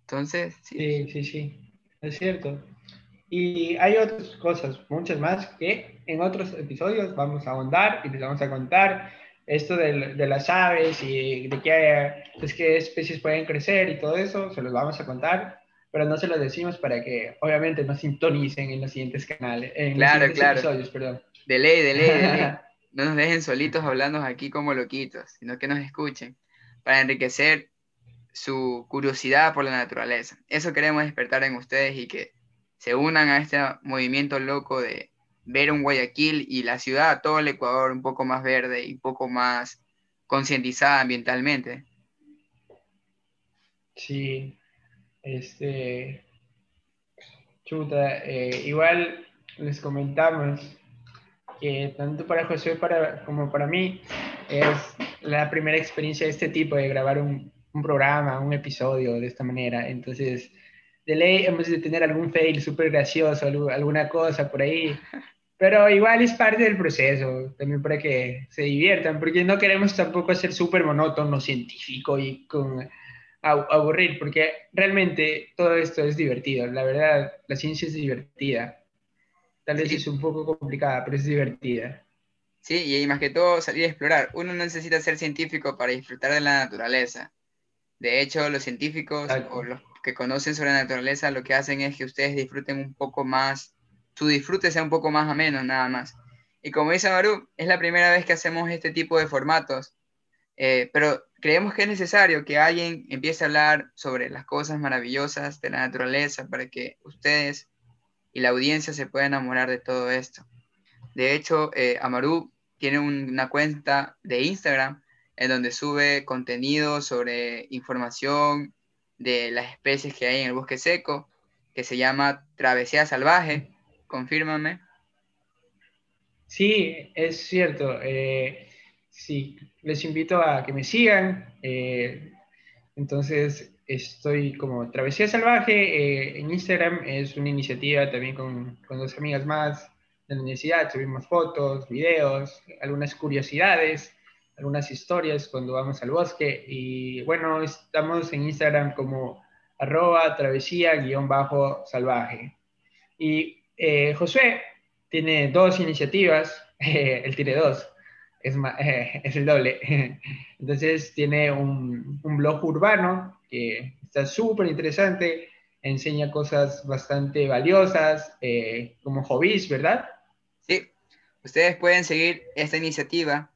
Entonces, sí, sí, sí es cierto. Y hay otras cosas, muchas más, que en otros episodios vamos a ahondar y les vamos a contar esto de, de las aves y de qué, pues, qué especies pueden crecer y todo eso, se los vamos a contar, pero no se lo decimos para que obviamente nos sintonicen en los siguientes canales, en claro, los claro. episodios, perdón. De ley, de ley, de ley. No nos dejen solitos hablando aquí como loquitos, sino que nos escuchen para enriquecer su curiosidad por la naturaleza. Eso queremos despertar en ustedes y que se unan a este movimiento loco de ver un Guayaquil y la ciudad, todo el Ecuador un poco más verde y un poco más concientizada ambientalmente. Sí, este, chuta, eh, igual les comentamos que tanto para José como para mí es la primera experiencia de este tipo de grabar un, un programa, un episodio de esta manera. Entonces, de ley hemos de tener algún fail súper gracioso, alguna cosa por ahí. Pero igual es parte del proceso, también para que se diviertan, porque no queremos tampoco ser súper monótono, científico y con aburrir, porque realmente todo esto es divertido. La verdad, la ciencia es divertida. Tal vez es un poco complicada, pero es divertida. Sí, y más que todo salir a explorar. Uno no necesita ser científico para disfrutar de la naturaleza. De hecho, los científicos o los que conocen sobre la naturaleza lo que hacen es que ustedes disfruten un poco más, su disfrute sea un poco más ameno, nada más. Y como dice Maru, es la primera vez que hacemos este tipo de formatos, eh, pero creemos que es necesario que alguien empiece a hablar sobre las cosas maravillosas de la naturaleza para que ustedes y la audiencia se puedan enamorar de todo esto. De hecho, eh, tiene una cuenta de Instagram en donde sube contenido sobre información de las especies que hay en el bosque seco, que se llama Travesía Salvaje. Confírmame. Sí, es cierto. Eh, sí, les invito a que me sigan. Eh, entonces, estoy como Travesía Salvaje eh, en Instagram. Es una iniciativa también con, con dos amigas más de la universidad. Subimos fotos, videos, algunas curiosidades, algunas historias cuando vamos al bosque. Y bueno, estamos en Instagram como arroba travesía-salvaje. Y eh, Josué tiene dos iniciativas, él tiene dos, es, el doble. Entonces tiene un, un blog urbano que está súper interesante, enseña cosas bastante valiosas, eh, como hobbies, ¿verdad? Sí, ustedes pueden seguir esta iniciativa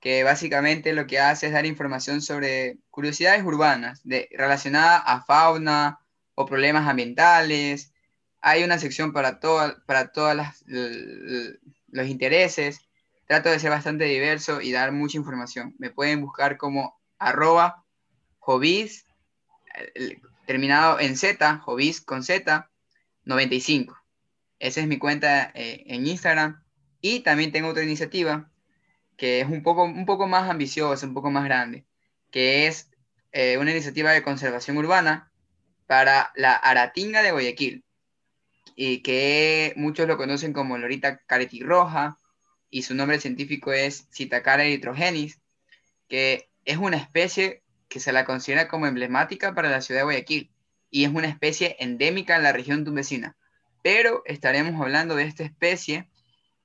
que básicamente lo que hace es dar información sobre curiosidades urbanas relacionadas a fauna o problemas ambientales. Hay una sección para, para todos los intereses. Trato de ser bastante diverso y dar mucha información. Me pueden buscar como arroba terminado en Z, hobbies con Z, 95. Esa es mi cuenta eh, en Instagram. Y también tengo otra iniciativa que es un poco, un poco más ambiciosa, un poco más grande, que es eh, una iniciativa de conservación urbana para la Aratinga de Guayaquil, y que muchos lo conocen como lorita caretirroja, y su nombre científico es Citacara erythrogenis, que es una especie que se la considera como emblemática para la ciudad de Guayaquil, y es una especie endémica en la región tumbesina. Pero estaremos hablando de esta especie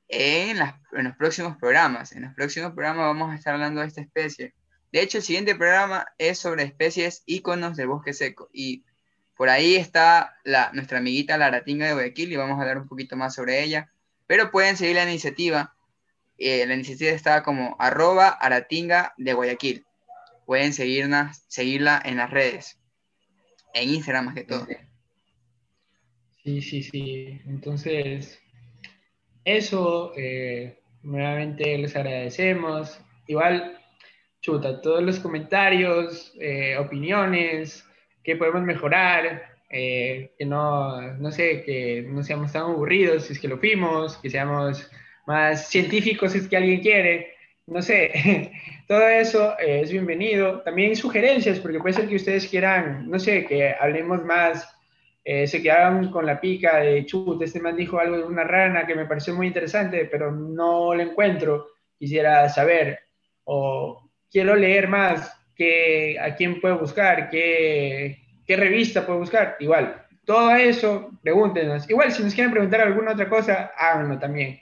en, los próximos programas. En los próximos programas vamos a estar hablando de esta especie. De hecho, el siguiente programa es sobre especies íconos del bosque seco. Y por ahí está la, nuestra amiguita la aratinga de Guayaquil y vamos a hablar un poquito más sobre ella. Pero pueden seguir la iniciativa. Eh, la iniciativa está como arroba aratinga de Guayaquil. Pueden seguirla, seguirla en las redes. En Instagram más que todo. Sí, sí, sí. Entonces, eso, eh, nuevamente les agradecemos. Igual, chuta, todos los comentarios, eh, opiniones, que podemos mejorar, eh, que no, no sé, que no seamos tan aburridos si es que lo fuimos, que seamos más científicos si es que alguien quiere, no sé, todo eso es bienvenido. También sugerencias, porque puede ser que ustedes quieran, no sé, que hablemos más eh, se quedaron con la pica de chut, este man dijo algo de una rana que me pareció muy interesante, pero no lo encuentro, quisiera saber, o quiero leer más, que, a quién puedo buscar, qué, qué revista puedo buscar, igual, todo eso, pregúntenos. Igual, si nos quieren preguntar alguna otra cosa, háganlo también.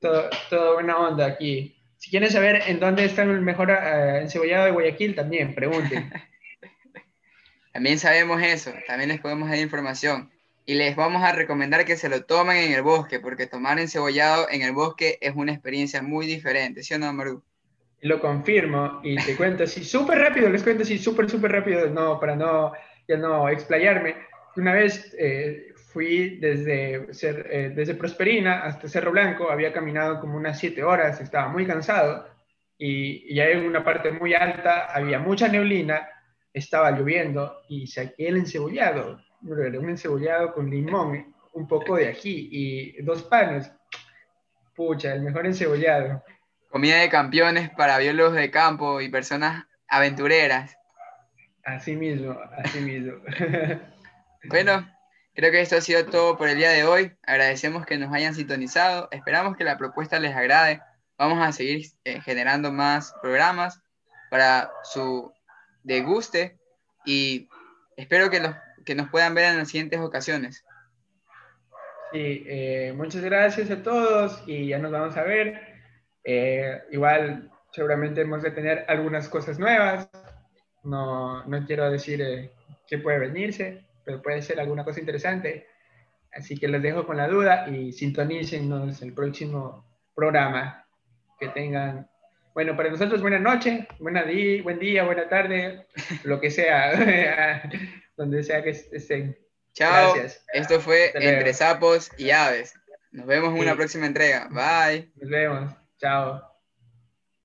Todo, todo buena onda aquí. Si quieren saber en dónde está el mejor uh, encebollado de Guayaquil, también pregunten. También sabemos eso, también les podemos dar información. Y les vamos a recomendar que se lo tomen en el bosque, porque tomar encebollado en el bosque es una experiencia muy diferente, ¿sí o no, Maru? Lo confirmo y te cuento así, súper rápido, les cuento así, súper, súper rápido, no, para no, ya no explayarme. Una vez eh, fui desde, eh, desde Prosperina hasta Cerro Blanco, había caminado como unas siete horas, estaba muy cansado y, y ya en una parte muy alta había mucha neblina estaba lloviendo y saqué el encebollado, un encebollado con limón, un poco de ají y dos panes. Pucha, el mejor encebollado. Comida de campeones para biólogos de campo y personas aventureras. Así mismo, así mismo. bueno, creo que esto ha sido todo por el día de hoy. Agradecemos que nos hayan sintonizado. Esperamos que la propuesta les agrade. Vamos a seguir eh, generando más programas para su de guste y espero que, los, que nos puedan ver en las siguientes ocasiones. Sí, eh, muchas gracias a todos y ya nos vamos a ver. Eh, igual seguramente hemos de tener algunas cosas nuevas. No, no quiero decir eh, qué puede venirse, pero puede ser alguna cosa interesante. Así que les dejo con la duda y sintonícenos el próximo programa. Que tengan bueno, para nosotros buena noche, buena día, buen día, buena tarde, lo que sea, donde sea que estén. Chao. Gracias. Esto fue Entre Sapos y Aves. Nos vemos en una próxima entrega. Bye. Nos vemos. Chao.